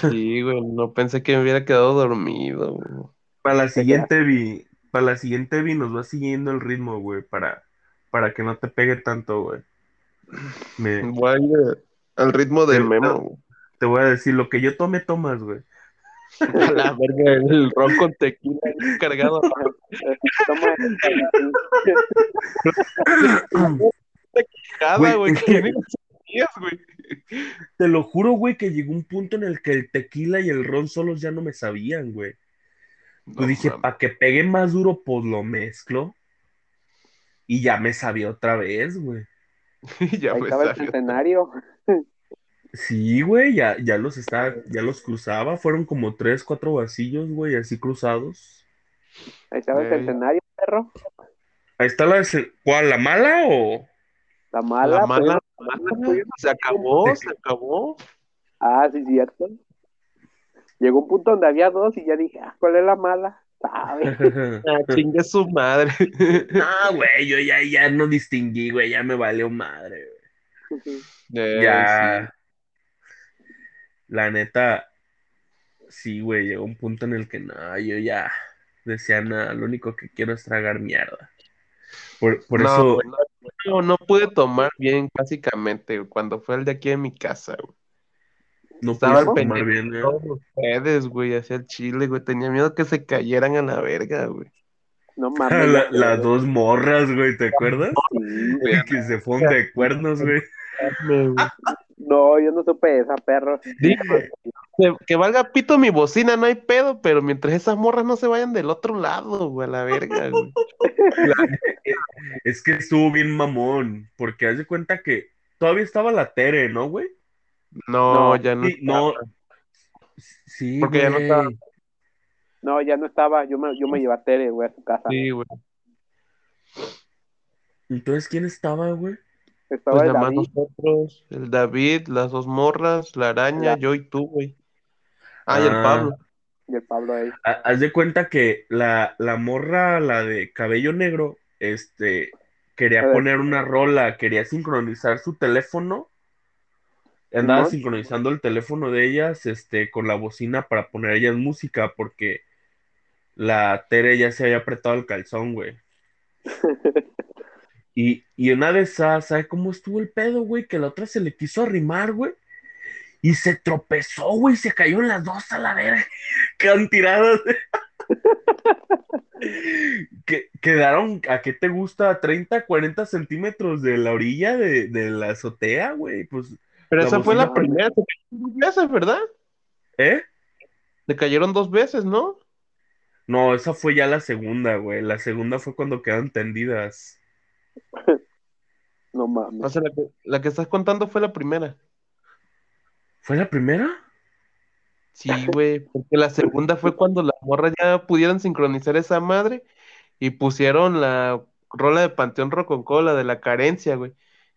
Sí, güey, no pensé que me hubiera quedado dormido, güey. Para la siguiente vi, para la siguiente vi nos va siguiendo el ritmo, güey, para, para que no te pegue tanto, güey. Me- Voy al ritmo del memo, güey. te voy a decir, lo que yo tome, tomas, güey. A la verga, el ron con tequila cargado. Toma, Cada, Güey, güey, días. Te lo juro, güey, que llegó un punto en el que el tequila y el ron solos ya no me sabían, güey. No Pues dije, para que pegue más duro, pues lo mezclo. Y ya me sabía otra vez, güey. ya ahí me estaba el centenario. Sí, güey, ya, ya los estaba, ya los cruzaba. Fueron como tres, cuatro vasillos, güey, así cruzados. Ahí estaba el centenario, perro. Ahí está la, ¿cuál? ¿La mala o? La mala. La mala, pues, la mala, se acabó, se acabó. Ah, sí, cierto. Llegó un punto donde había dos y ya dije, ah, ¿cuál es la mala? ¿Sabe? Ah, chingue su madre. Ah, güey, yo ya, ya no distinguí, güey, ya me valió madre, güey. Eh, Ya. La neta, sí, güey, llegó un punto en el que no, yo ya decía nada, lo único que quiero es tragar mierda. Por, por no, eso, no, no pude tomar bien, básicamente, güey, cuando fue el de aquí en mi casa, güey. No estaba pude al tomar pendiente bien, ¿eh? Todos ustedes, güey, hacia el chile, güey. Tenía miedo que se cayeran a la verga, güey. No mames. La- las dos morras, güey, ¿te acuerdas? Sí, güey. Que se fueron de cuernos, güey. No, yo no supe esa, perro. Que, que valga pito mi bocina, no hay pedo, pero mientras esas morras no se vayan del otro lado, güey, a la verga, güey. Es que estuvo bien mamón, porque haz de cuenta que todavía estaba la Tere, ¿no, güey? No, No, ya no. Sí, no. Sí, Porque ya no güey. estaba. No, ya no estaba. Yo me, yo me llevé a Tere, güey, a su casa. Sí, güey. Entonces, ¿quién estaba, güey? Estaba Pues el David. nosotros, el David, las dos morras, la araña, yo y tú, güey. Ah, y el Ah. Pablo. y el Pablo ahí. Ha- Haz de cuenta que la, la morra, la de cabello negro, este, quería poner una rola, quería sincronizar su teléfono. Andaba sincronizando el teléfono de ellas, este, con la bocina para poner ellas música, porque la Tere ya se había apretado el calzón, güey. Y, y una de esas, ¿sabe cómo estuvo el pedo, güey? Que la otra se le quiso arrimar, güey. Y se tropezó, güey, se cayó en las dos a la verga. Quedaron tiradas. que, quedaron, ¿a qué te gusta? 30, 40 centímetros de la orilla de, de la azotea, güey. Pues, Pero La esa fue la primera. Se cayeron dos veces, ¿verdad? ¿eh? Le cayeron dos veces, ¿no? No, esa fue ya la segunda, güey. La segunda fue cuando quedaron tendidas. No O mames. sea, la que, la que estás contando fue la primera. ¿Fue la primera? Sí, güey, porque la segunda fue cuando las morras ya pudieron sincronizar esa madre y pusieron la rola de Panteón Rococó, la de la carencia, güey.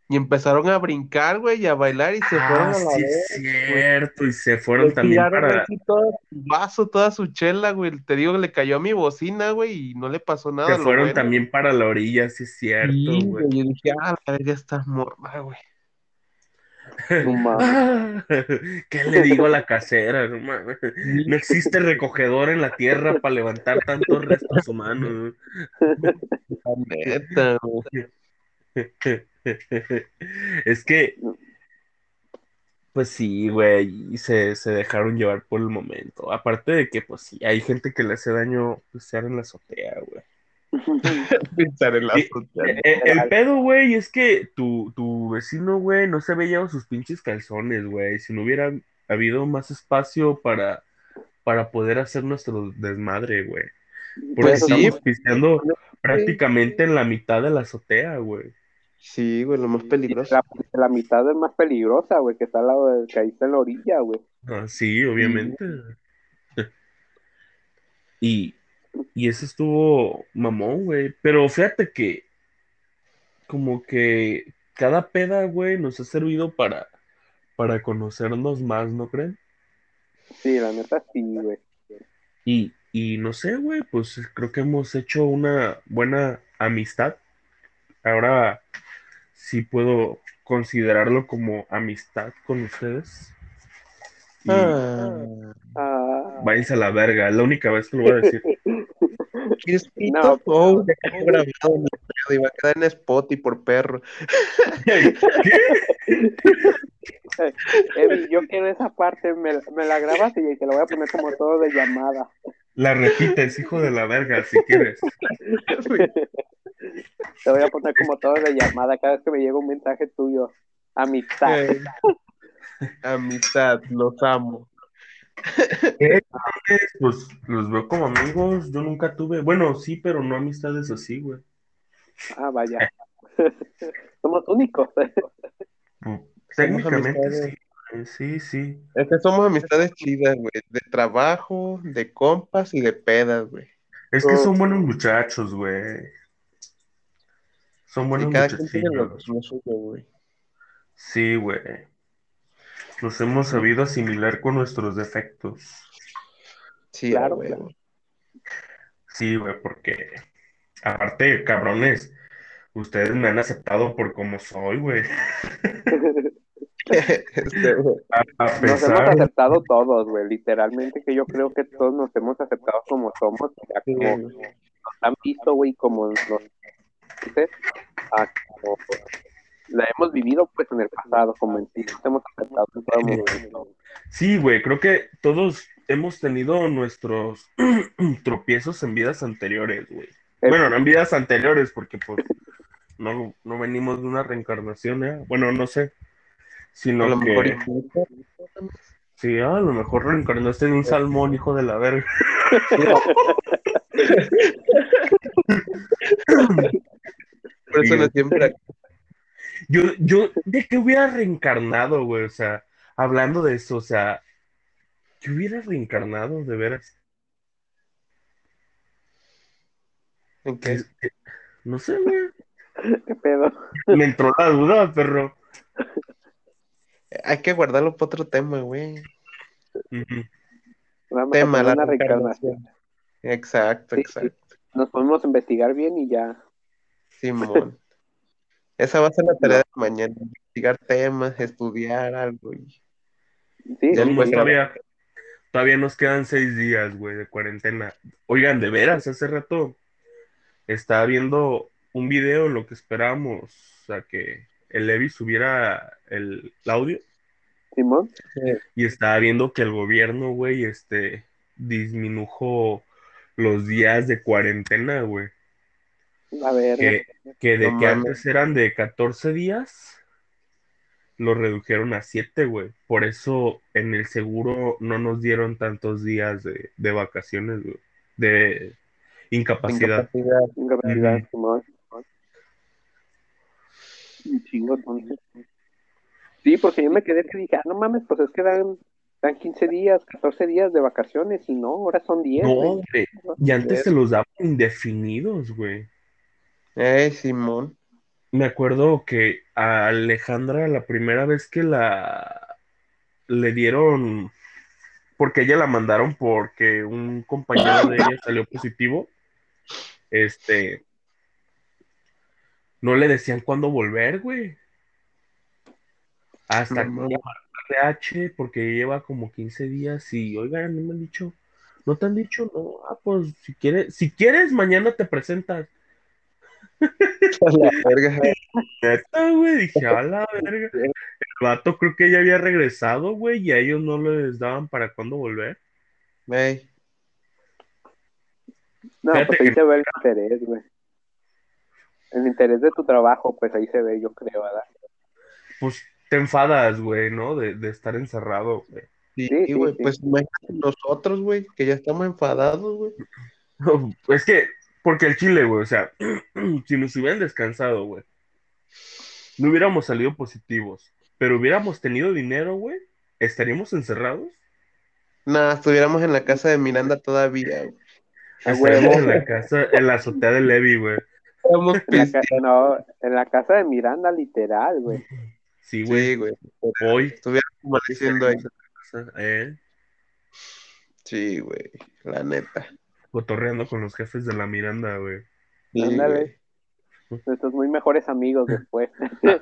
Y empezaron a brincar, güey, y a bailar y se fueron Ah, a la sí, vez. es cierto. Y se fueron Le también para. así todo su vaso, toda su chela, güey. Te digo que le cayó a mi bocina, güey, y no le pasó nada. Se fueron también para la orilla, sí es cierto, Sí, güey. güey, y dije, ah, la verga está morra, güey. No mames. ¿Qué le digo a la casera? No. No existe recogedor en la tierra para levantar tantos restos humanos. La neta, güey. Es que, pues sí, güey, se, se dejaron llevar por el momento. Aparte de que, pues sí, hay gente que le hace daño pistear en la azotea, güey. Pensar en la Sí, azotea. Eh, eh, El pedo, güey, es que tu, tu vecino, güey, no se había llevado sus pinches calzones, güey. Si no hubiera habido más espacio para, para poder hacer nuestro desmadre, güey. Porque Pues sí. estamos pisteando prácticamente en la mitad de la azotea, güey. Sí, güey, lo más peligroso. La, la mitad es más peligrosa, güey, que está al lado del que ahí está en la orilla, güey. Ah, sí, obviamente. Y, y eso estuvo mamón, güey. Pero fíjate que como que cada peda, güey, nos ha servido para, para conocernos más, ¿no creen? Sí, la neta sí, güey. Y, y no sé, güey, pues creo que hemos hecho una buena amistad. Ahora sí puedo considerarlo como amistad con ustedes. Y Ah, Ah, váyanse a la verga, es la única vez que lo voy a decir. No. Oh, grabado, y va a quedar en Spotify por perro. Evi, yo quiero esa parte, me, me la grabas y te la voy a poner como todo de llamada. La repites, hijo de la verga, si quieres. Te voy a poner como todo de llamada cada vez que me llega un mensaje tuyo. Amistad. Eh, amistad, los amo. Pues los veo como amigos. Yo nunca tuve, bueno, sí, pero no amistades así, güey. Ah, vaya. Somos únicos. Técnicamente amistades. sí. Sí, sí. Es que somos amistades chidas, güey. De trabajo, de compas y de pedas, güey. Es que son buenos muchachos, güey. Son Y buenos cada quien tiene lo, suyo, güey. Sí, güey. Nos hemos sabido asimilar con nuestros defectos. Sí, Claro, güey. claro. Sí, güey, porque aparte, cabrones, ustedes me han aceptado por como soy, güey. Este. A, Nos hemos aceptado todos, güey. Literalmente que yo creo que todos nos hemos aceptado como somos. Ya como nos han visto, güey, como nos a como la hemos vivido pues en el pasado, como en sí hemos aceptado en todo momento. sí, güey, creo que todos hemos tenido nuestros tropiezos en vidas anteriores, güey. Bueno, no en vidas anteriores, porque pues no, no venimos de una reencarnación, ¿eh? Bueno, no sé. A Sino lo mejor que, incluso- sí, a lo mejor reencarnaste en un salmón, hijo de la verga. Yo, yo, ¿de qué hubiera reencarnado, güey? O sea, hablando de eso, o sea, ¿qué hubiera reencarnado, de veras? ¿En qué? Que- No sé, güey. ¿Qué pedo? Me entró la duda, perro. Hay que guardarlo para otro tema, güey. Vamos a Tema, la una reencarnación. reencarnación. Exacto, Sí, exacto. Nos podemos investigar bien y ya. Simón. Esa va a ser la tarea de mañana. Investigar temas, estudiar algo. y- Sí, Ya sí, Pues sí. todavía, todavía nos quedan seis días, güey, de cuarentena. Oigan, de veras, hace rato estaba viendo un video en lo que esperábamos a que el Levi subiera el, el audio Simón. y estaba viendo que el gobierno, güey, este, disminujo los días de cuarentena, güey. A ver, Que, que de No que antes eran de 14 días, lo redujeron a 7, güey. Por eso en el seguro no nos dieron tantos días de, de vacaciones, güey. De incapacidad. Incapacidad. incapacidad. Simón. Un chingo, entonces. Sí, porque yo me quedé que dije, ah, no mames, pues es que dan, dan 15 días, 14 días de vacaciones y no, ahora son 10. No, güey. Y antes se los daban indefinidos, güey. Eh, Simón. Me acuerdo que a Alejandra la primera vez que la le dieron, porque ella la mandaron porque un compañero de ella salió positivo, este, no le decían cuándo volver, güey. Hasta No que RH porque lleva como 15 días y, oigan, no me han dicho, no te han dicho, no, ah, pues si quieres, si quieres, mañana te presentas. A la verga. Neta, güey, dije, a la verga. El vato creo que ya había regresado, güey, y a ellos no les daban para cuándo volver. No, Fíjate pues ahí que- se ve el interés, güey. El interés de tu trabajo, pues ahí se ve, yo creo, ¿verdad? Pues te enfadas, güey, ¿no? De, de estar encerrado, güey. Sí, Sí, sí, güey, sí. pues imagínate nosotros, güey, que ya estamos enfadados, güey. Es que, porque el Chile, güey, o sea, si nos hubieran descansado, güey, no hubiéramos salido positivos, pero hubiéramos tenido dinero, güey, ¿estaríamos encerrados? Nada, estuviéramos en la casa de Miranda todavía, güey. Estaríamos en la casa, en la azotea de Levi, güey. Estamos En la, no, en la casa de Miranda, literal, güey. Sí, güey, sí, güey. hoy. Estuviéramos ahí. Eh, Sí, güey, la neta. Cotorreando con los jefes de la Miranda, güey. Ándale. Nuestros muy mejores amigos después.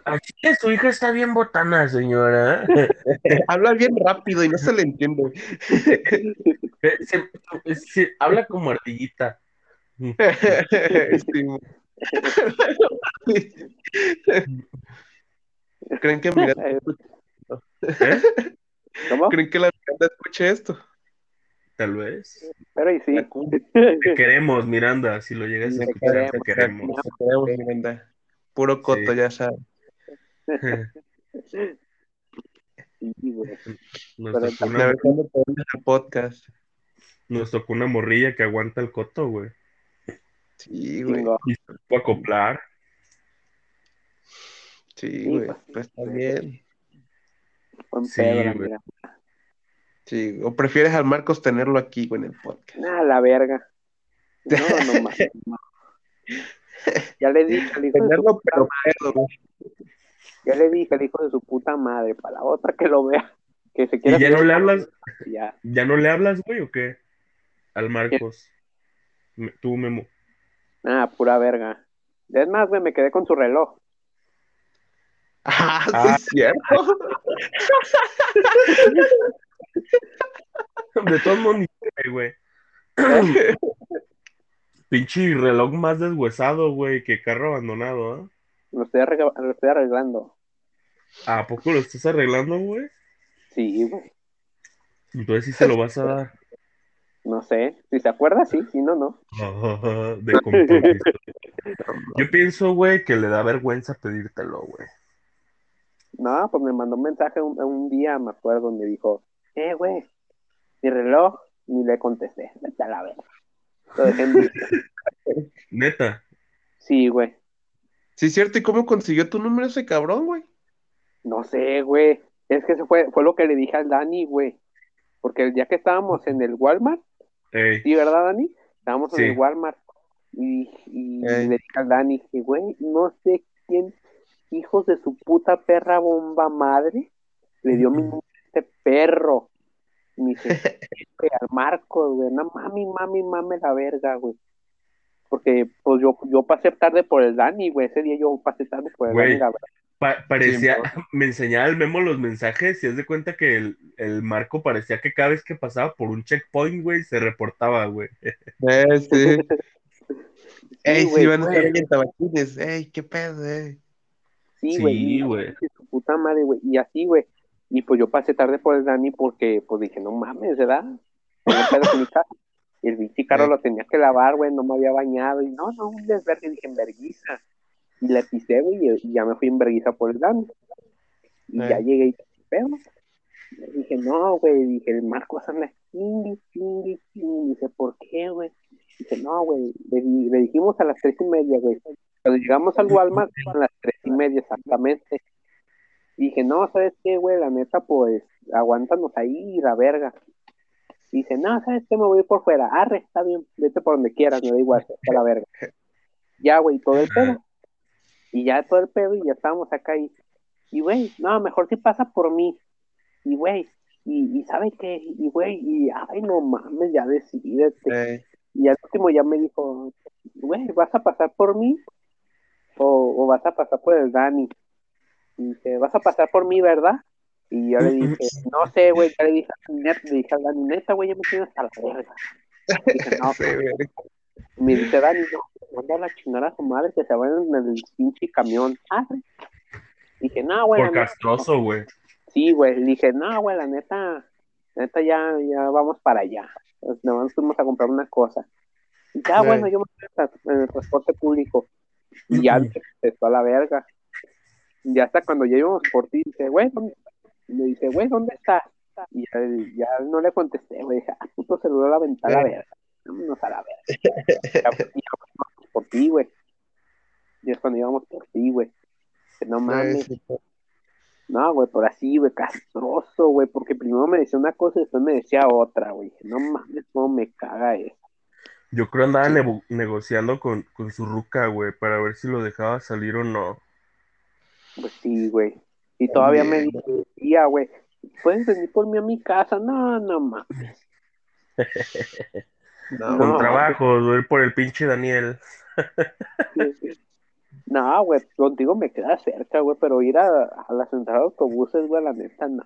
Así que su hija está bien botana, señora. Habla bien rápido y no se le entiende. Eh, se- se- habla como ardillita. Sí. ¿Creen que Miranda Eh, ¿Eh? ¿Cómo? ¿Creen que la Miranda escuche esto? Tal vez. Pero y sí. Te queremos, Miranda. Si lo llegas a escuchar, te queremos, queremos. Te queremos, Miranda. Puro coto, Sí. ya sabes. Nos Pero tocó, A una, ver cuándo te vendes el podcast. nos tocó una morrilla que aguanta el coto, güey. Sí, güey. Y se supo acoplar. Sí, güey. pues, Pues está bien. Sí, güey. Sí. ¿O prefieres al Marcos tenerlo aquí, en el podcast? Nah, la verga. No, no no. Ya le dije al hijo de su puta pero madre, ya le dije al hijo de su puta madre, para la otra que lo vea, que se quiera ¿Y ya no le hablas? ya. ¿Ya no le hablas, güey, o qué? Al Marcos. Me- Tú, Memo. Ah, pura verga. Es más, güey, me quedé con su reloj. Ah, sí, Ah. es cierto. De todos modos, güey. Pinche reloj más deshuesado, güey, que carro abandonado, ¿ah? Lo estoy, arregla- lo estoy arreglando. ¿A poco lo estás arreglando, güey? Sí, güey. Entonces sí se lo vas a dar. No sé. Si se acuerda, sí. Si no, no. De compromiso. Yo pienso, güey, que le da vergüenza pedírtelo, güey. No, pues me mandó un mensaje un, un día, me acuerdo, me dijo, eh, güey, mi reloj, ni le contesté, vete a la verga. Lo dejé en. Neta. Sí, güey. Sí, cierto. ¿Y cómo consiguió tu número ese cabrón, güey? No sé, güey. Es que eso fue, fue lo que le dije al Dani, güey. Porque el día que estábamos en el Walmart, Ey, sí, ¿verdad, Dani? Estábamos Sí. en el Walmart. Y, le dije al Dani, que, güey, no sé quién, hijos de su puta perra bomba madre, le dio mi número este perro. Y me dice, güey, al Marco, güey, no mami, mami, mami la verga, güey. Porque, pues yo, yo pasé tarde por el Dani, güey. Ese día yo pasé tarde por el Güey. Dani, la verdad. pa- parecía, Sí, me enseñaba el memo los mensajes y haz de cuenta que el, el Marco parecía que cada vez que pasaba por un checkpoint, güey, se reportaba, güey. Eh, sí. Ey, sí, güey, van a estar en tabaquines. Ey, qué pedo, ey. Sí, güey. Sí, güey. y Su puta madre, güey. Y así, güey. Y pues yo pasé tarde por el Dani porque, pues dije, no mames, ¿verdad? Mi casa. Y el bichi carro lo tenía que lavar, güey, no me había bañado. Y no, no, un desvergue, dije, en verguiza. Y le pisé, güey, y, y ya me fui en verguiza por el Dani. Y Sí. ya llegué y pedo. Le dije, no, güey, dije, el Marcos anda chingui, chingui, chingui. Dice, ¿por qué, güey? Dice, no, güey, le, le dijimos a las tres y media, güey. Cuando llegamos al Walmart, eran las tres y media exactamente. Y dije, no, ¿sabes qué, güey? La neta, pues, aguántanos ahí, la verga. Y dice, no, ¿sabes qué? Me voy por fuera. Arre, está bien, vete por donde quieras, me da igual, está la verga. Ya, güey, todo el pedo. Y ya todo el pedo, y ya estábamos acá y, y güey, no, mejor si pasa por mí. Y, güey, y, y ¿sabe qué? Y, güey, y, ay, no mames, ya decidete. Y al último ya me dijo, güey, ¿vas a pasar por mí? O, o vas a pasar por el Dani. Y dice, vas a pasar por mí, ¿verdad? Y yo le dije, no sé, güey, ya le dije, net- le dije al Dani, neta, güey, ya me tienes hasta la verga. Dije, no, Sí, me dice Dani, no, manda a la chingada a su madre que se vayan en el pinche camión. Ah. Dije, no, güey, Por castroso, güey. Sí, güey, le dije, no, güey, la neta, la neta ya, ya vamos para allá. Más fuimos a comprar una cosa. Y ya, Sí. bueno, yo me fui en el- transporte público. Y ya se empezó a la verga. Y hasta cuando ya íbamos por ti, dice, güey, ¿dónde? Y me dice, güey, ¿dónde estás? Y ya, ya no le contesté, güey, dije, ah, puto celular a a la Sí. verga. Vámonos a la verga. Ya, ya íbamos por ti, güey. Y es cuando íbamos por ti, güey. Que no mames. No, güey, por así, güey, castroso, güey, porque primero me decía una cosa y después me decía otra, güey. No mames, cómo me caga eso. Yo creo andaba nego- negociando con, con su ruca, güey, para ver si lo dejaba salir o no. Pues sí, güey. Y todavía me decía, güey, ¿puedes venir por mí a mi casa? No, no mames. No, Con No. trabajo, güey, por el pinche Daniel. No, güey, contigo me queda cerca, güey, pero ir a, a la central de autobuses, güey, la neta, no.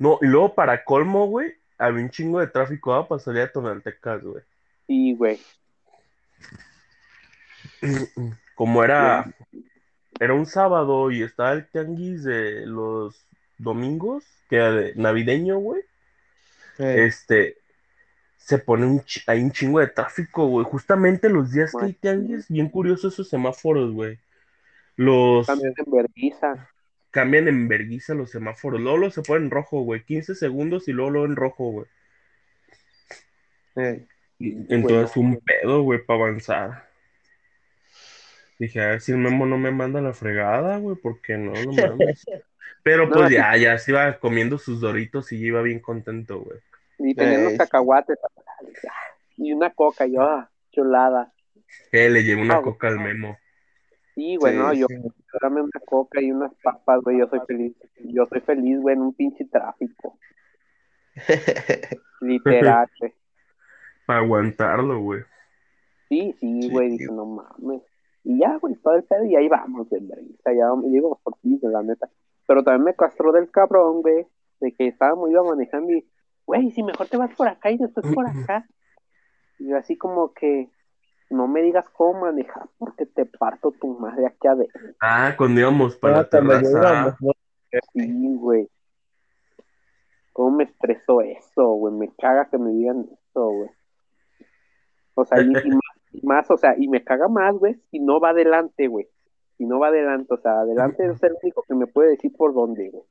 No, y luego para colmo, güey, había un chingo de tráfico ah, para salir a Tonaltecas, güey. Sí, güey. Como era, era un sábado y estaba el tianguis de los domingos, que era de navideño, güey, Ey, este, se pone un, ch- hay un chingo de tráfico, güey. Justamente los días que hay tianguis, bien curioso esos semáforos, güey. Los Cambios en vergüenza. cambian en vergüenza los semáforos. Luego los se ponen en rojo, güey. 15 segundos y luego, luego en rojo, güey. ey. Entonces un pedo, güey, para avanzar. Dije, a ver si el memo no me manda la fregada, güey, porque no, no mames. Pero No, pues sí. ya, ya se iba comiendo sus doritos y ya iba bien contento, güey. Y tenían Ey, los sí. cacahuates. Y una coca, yo, ah, chulada. Que le llevé una Ah, coca al memo. Sí, güey, Sí, no, yo, sí. dame una coca y unas papas, güey, yo soy feliz. Yo soy feliz, güey, en un pinche tráfico. Literal, güey. Para aguantarlo, güey. Sí, sí, Sí, güey, dije, no mames. Y ya, güey, todo el pedo, y ahí vamos, güey, ya vamos, digo por ti, la neta. Pero también me castró del cabrón, güey, de que estábamos, iba manejando y, güey, si mejor te vas por acá y después por acá. Y yo así como que, no me digas cómo manejar porque te parto tu madre aquí adentro. Ah, cuando íbamos para Ah, la cuando terraza. ¿no? Sí, güey. ¿Cómo me estresó eso, güey? Me caga que me digan eso, güey. O sea, y, y más, más, o sea, y me caga más, güey, si no va adelante, güey. Si no va adelante, o sea, adelante es el único que me puede decir por dónde, güey.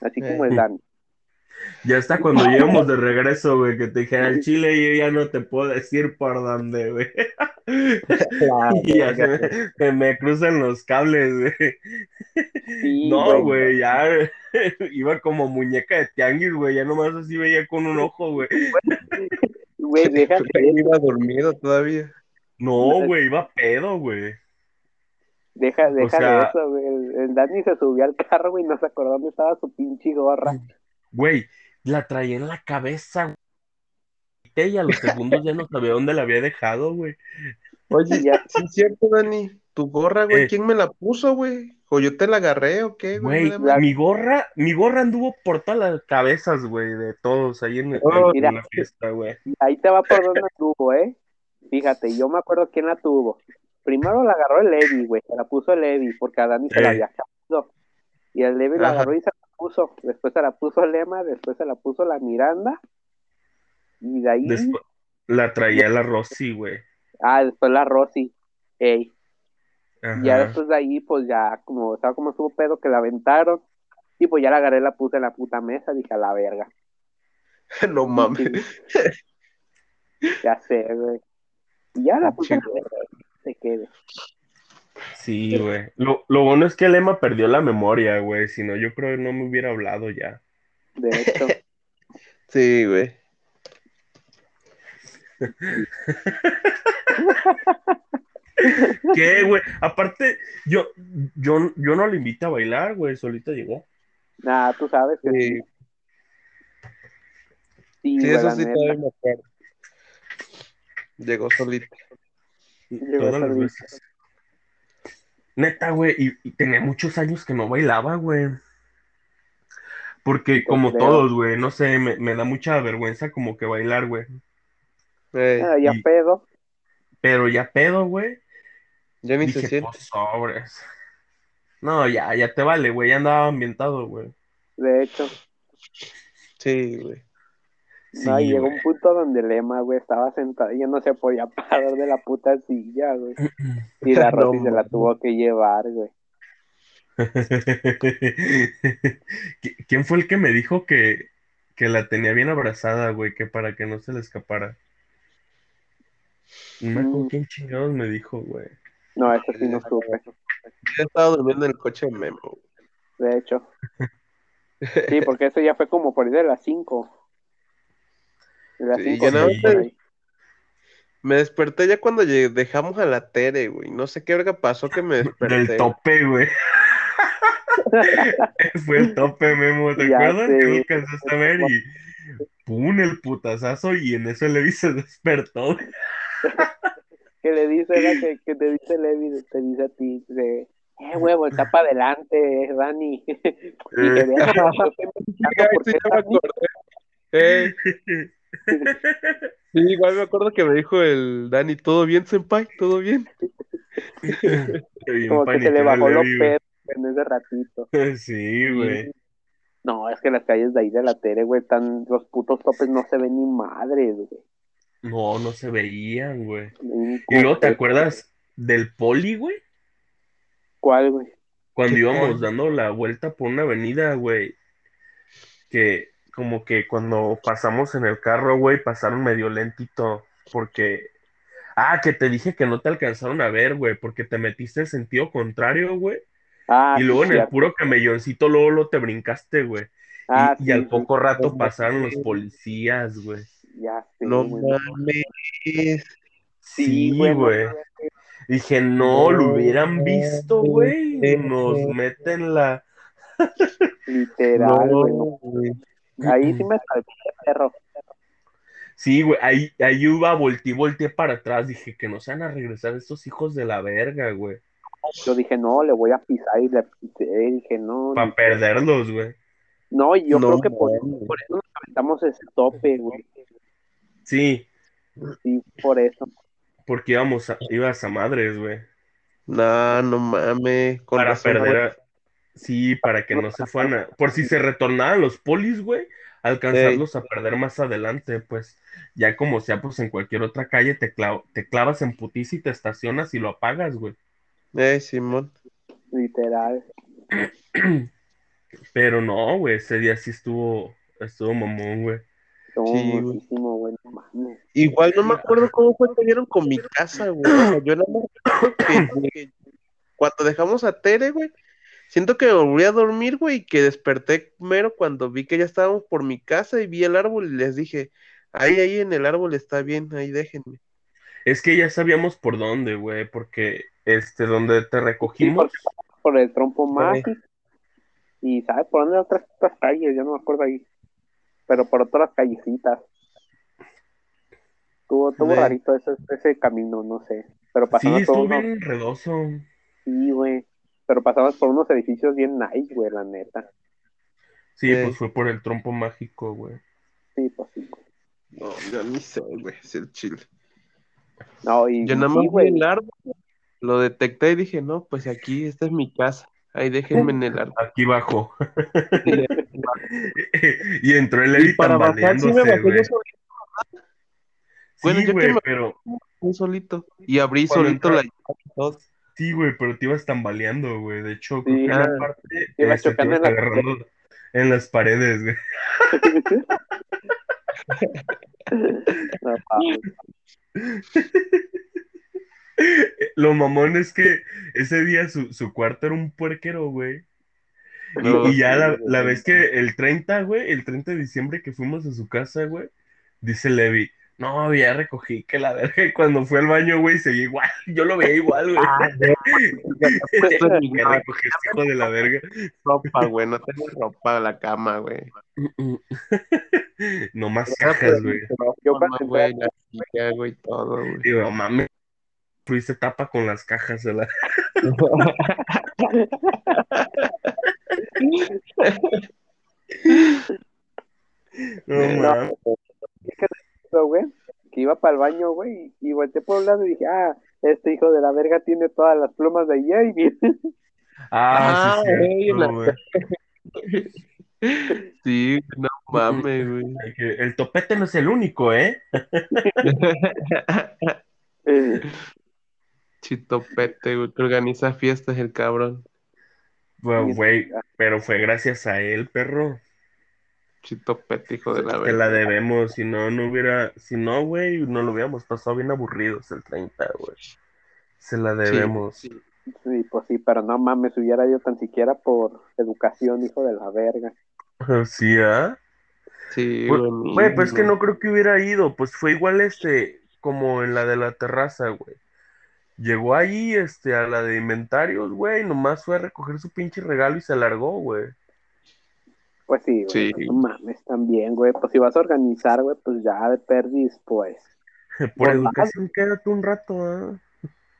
Así como el Dani. Ya está cuando llegamos de regreso, güey, que te dijera el chile y yo ya no te puedo decir por dónde, güey. Y ya se me, se me cruzan los cables, güey. Sí, No, güey, ya iba como muñeca de tianguis, güey, ya nomás así veía con un ojo, güey. Güey, déjate Iba dormido todavía. No, güey, iba pedo, güey. deja, deja sea- de eso, güey. El, el Dani se subió al carro, güey, y no se acordó dónde estaba su pinche gorra. Güey, la traía en la cabeza, güey. Y a los segundos ya no sabía dónde la había dejado, güey. Oye, Ya. sí es cierto, Dani. Tu gorra, güey, Eh. ¿quién me la puso, güey? ¿O yo te la agarré o qué, güey? Güey, la- mi gorra, mi gorra anduvo por todas las cabezas, güey, de todos ahí en, Oh, en mira. la fiesta, güey. Ahí te va por donde tuvo, ¿eh? Fíjate, yo me acuerdo quién la tuvo. Primero la agarró el Levi, güey, se la puso el Levi, porque a Dani se la había caído. Y el Levi la agarró y se la puso. Después se la puso Lema, después se la puso la Miranda. Y de ahí, Después la traía la Rosy, güey. Ah, después la Rosy. Ey. Y ya después de ahí, pues ya, como, ¿sabes cómo estuvo pedo? Que la aventaron. Y pues ya la agarré, la puse en la puta mesa, dije a la verga. No mames. Ya sé, güey. Y ya la puse en la Chido. verga, se quede. Sí, güey. Lo, lo bueno es que el Emma perdió la memoria, güey. Si no, yo creo que no me hubiera hablado ya. De hecho. Sí, güey. ¿Qué, güey? Aparte, yo, yo, yo no le invité a bailar, güey. Solita llegó. Nada, tú sabes que sí. Sí, Sí, eso sí todavía me acuerdo. Llegó solito. Llegó Todas las solita. veces. Neta, güey. Y, y tenía muchos años que no bailaba, güey. Porque como creo. todos, güey, no sé, me, me da mucha vergüenza como que bailar, güey. Ah, ya y- pedo. Pero ya pedo, güey. ya ni se Dije, siente. pues sobres. No, ya, ya te vale, güey. Ya andaba ambientado, güey. De hecho, Sí, güey. Sí, no, y llegó güey. un punto donde Lema, güey, estaba sentado y ya no se podía parar de la puta silla, güey. Y la No, Rosy se la tuvo que llevar, güey. ¿Qui- ¿Quién fue el que me dijo que, que la tenía bien abrazada, güey? Que para que no se le escapara. No me acuerdo Mm. quién chingados me dijo, güey. No, eso sí no supe. Yo estaba durmiendo en el coche de Memo. De hecho. Sí, porque eso ya fue como por ahí de las 5. De las Sí, 5 ya no, Me desperté ya cuando llegué- dejamos a la Tere, güey. No sé qué verga pasó que me desperté. Del tope, güey. Fue el tope, Memo, ¿te Ya acuerdas? sé. Que lo alcanzaste a ver y pum, el putazazo y en eso Levi se despertó. Que le dice, que, que te dice Levi, te dice a ti, de, eh, huevo, está para adelante, Dani. y te Eh. ve, "Yo te me Ay, ¿por sí, qué, ya me Dani?" acordé. Ey, sí, igual me acuerdo que me dijo el Dani, ¿todo bien, senpai? ¿Todo bien? Bien Como que se le bajó los pedos en ese ratito. Sí, güey. No, es que las calles de ahí de la Tere, güey, están, los putos topes no se ven ni madres, güey. No, no se veían, güey. Y luego, ¿te acuerdas del poli, güey? ¿Cuál, güey? Cuando ¿Qué íbamos dando la vuelta por una avenida, güey. Que como que cuando pasamos en el carro, güey, pasaron medio lentito. Porque. Ah, que te dije que no te alcanzaron a ver, güey, porque te metiste en sentido contrario, güey. Ah, Y luego sí, en el puro camelloncito, luego lo te brincaste, güey. Y, Ah, y sí, al poco rato pasaron los policías, güey. Ya sé, No güey. mames. Sí, güey, Dije, no, lo hubieran visto, güey. Nos meten la. Literal, güey. No, güey. Ahí sí me salvé, perro. Sí, güey, ahí, ahí iba, volteé, volteé para atrás. Dije que no se van a regresar estos hijos de la verga, güey. Yo dije, no, le voy a pisar y le pisé. Dije, no. Para perderlos, güey. No, y yo No creo que por, por eso nos aventamos ese tope, güey. Sí, Sí, por eso. porque íbamos a, ibas a madres, güey. No, no mames. Con Para razón, perder a... Sí, para que no se fueran a... Por si se retornaban los polis, güey, alcanzarlos a perder más adelante, pues. Ya como sea, pues en cualquier otra calle te, clav- te clavas en putiza y te estacionas y lo apagas, güey. Eh, Simón. Literal. Pero no, güey, ese día sí estuvo, estuvo mamón, güey. Estuvo Sí, güey. muchísimo, güey. No mames. Igual no me acuerdo cómo fue que dieron con mi casa, güey. O sea, yo nada más recuerdo que, que cuando dejamos a Tere, güey, siento que me volví a dormir, güey, y que desperté mero cuando vi que ya estábamos por mi casa y vi el árbol y les dije, ahí, ahí en el árbol está bien, ahí déjenme. Es que ya sabíamos por dónde, güey, porque este, donde te recogimos, por el trompo mágico. Y ¿sabes por dónde otras, otras calles? Ya no me acuerdo ahí. Pero por otras callecitas. Estuvo Sí. rarito ese, ese camino, no sé. Pero sí, pasamos por estuvo unos, bien enredoso. sí, güey. Pero pasamos por unos edificios bien nice, güey, la neta. Sí, Sí. pues fue por el trompo mágico, güey. Sí, pues sí. No, yo ni sé, güey, es el chile. No, y Yo nada sí, más vi güey. el árbol, lo detecté y dije, no, pues aquí, esta es mi casa, ahí déjenme en el árbol. Aquí bajo. Y, entró el y Levi para bajar sí me tambaleándose, Bueno, Sí, yo que güey, me- pero... solito. Y abrí Cuando solito entró- la. Sí, güey, pero te ibas tambaleando, güey. De hecho, creo Sí. que una Ah. parte Te ibas este, te chocando ibas en la- agarrando en las paredes, güey. No. Lo mamón es que ese día su, su cuarto era un puerquero, güey. Y, No, y ya sí, la, güey. la vez que el 30, güey, el 30 de diciembre que fuimos a su casa, güey, dice Levi, no, ya recogí que la verga, y cuando fue al baño, güey, seguía igual, yo lo veía igual, güey. Ah, casa. recogiste, hijo de la verga. ropa, güey, no tengo ropa en la cama, güey. No más cajas, güey. Yo cuando güey, la silla, güey, todo, güey. Digo, mames, fuiste tapa con las cajas de la... No, No. güey, que iba para el baño, güey, y volteé por un lado y dije, ah, este hijo de la verga tiene todas las plumas de Jamie. Ah, Ah, sí, güey, cierto, la- güey. Sí, no mames, güey. El topete no es el único, ¿eh? Chitopete, güey, que organiza fiestas el cabrón. Bueno, güey, pero fue gracias a él, perro. Chitopete, hijo de la Te la verga. debemos, si no, no hubiera, si no, güey, no lo hubiéramos pasado bien aburridos el 30, güey. Se la debemos. Sí, Sí, pues sí, pero no mames, hubiera ido tan siquiera por educación, hijo de la verga. Sí, ¿ah? sí, Pues, güey. Güey, pues es que no creo que hubiera ido, pues fue igual este, como en la de la terraza, güey. Llegó ahí, este, a la de inventarios, güey, nomás fue a recoger su pinche regalo y se largó, güey. Pues sí, güey, Sí. no mames, también, güey, pues si vas a organizar, güey, pues ya de perdis, pues. Por Pues, educación, quédate un rato, ¿ah?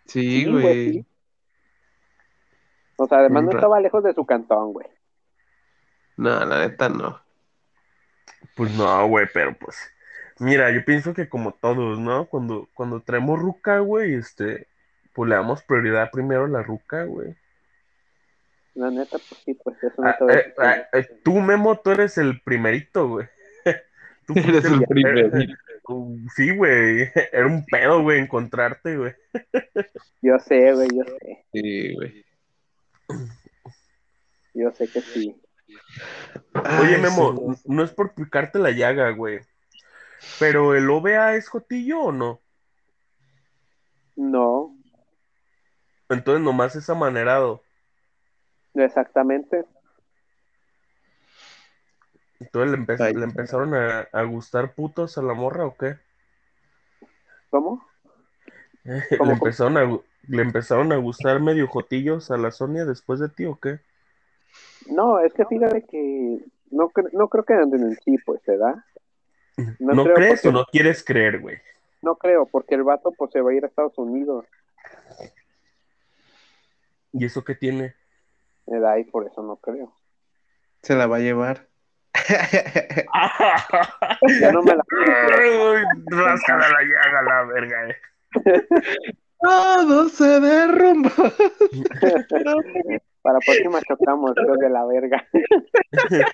Sí, Sí, güey. sí. O sea, además Un no rato. estaba lejos de su cantón, güey. No, la neta no. Pues no, güey, pero pues, mira, yo pienso que como todos, ¿no? Cuando, cuando traemos ruca, güey, este, pues le damos prioridad primero a la ruca, güey. La neta, pues sí, pues eso no Ah, te eh, ah, eh, tú, Memo, tú eres el primerito, güey. Tú Eres el primerito. Uh, Sí, güey. Era un pedo, güey, encontrarte, güey. Yo sé, güey, yo sé. Sí, güey. Yo sé que sí. Oye, Ay, Memo, sí. no es por picarte la llaga, güey. Pero el OVA es Jotillo o no? No, Entonces nomás es amanerado. exactamente. Entonces le, empe- Ay. le empezaron a, a gustar putos a la morra o qué? ¿Cómo? le ¿Cómo? empezaron a, le empezaron a gustar medio jotillos a la Sonia después de ti o qué? No, es que fíjate que no, cre- no creo que anden en sí, pues, ¿verdad? ¿No, No crees porque- o no quieres creer, güey? No creo, porque el vato pues se va a ir a Estados Unidos, ¿Y eso qué tiene? ¿verdad? Y por eso no creo. Se la va a llevar. Ya no me la Uy, Ráscala la llaga, la verga. eh. Todo se derrumba. Para la próxima chocamos, hijos de la verga.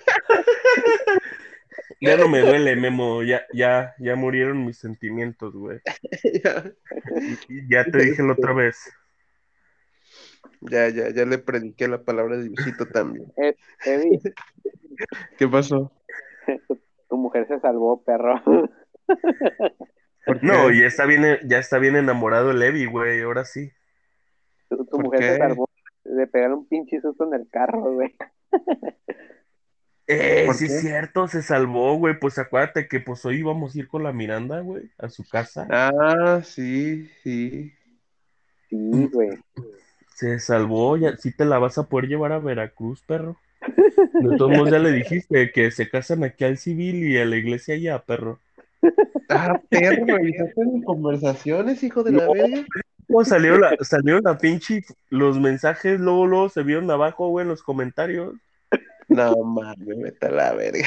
Ya no me duele, Memo. Ya, ya, ya murieron mis sentimientos, güey. Ya te dije la otra vez. Ya, ya, ya le prediqué la palabra de Diosito también. Eddie, ¿Qué pasó? tu mujer se salvó, perro. ¿Por No, ya está bien, ya está bien enamorado el Levi, güey. Ahora sí. Tu, tu ¿Por mujer qué? se salvó de pegar un pinche susto en el carro, güey. Eh, ¿Por sí qué? es cierto, se salvó, güey. Pues acuérdate que pues hoy íbamos a ir con la Miranda, güey, a su casa. Ah, sí, sí. Sí, güey. Se salvó, ya sí te la vas a poder llevar a Veracruz, perro. De todos modos ya le dijiste que se casan aquí al civil y a la iglesia allá, perro. Ah, perro, ¿revisaste mis conversaciones, hijo de la No. verga? ¿Cómo salió la, salió la pinche, los mensajes luego, luego se vieron abajo, güey, en los comentarios. No mames, vete a la verga.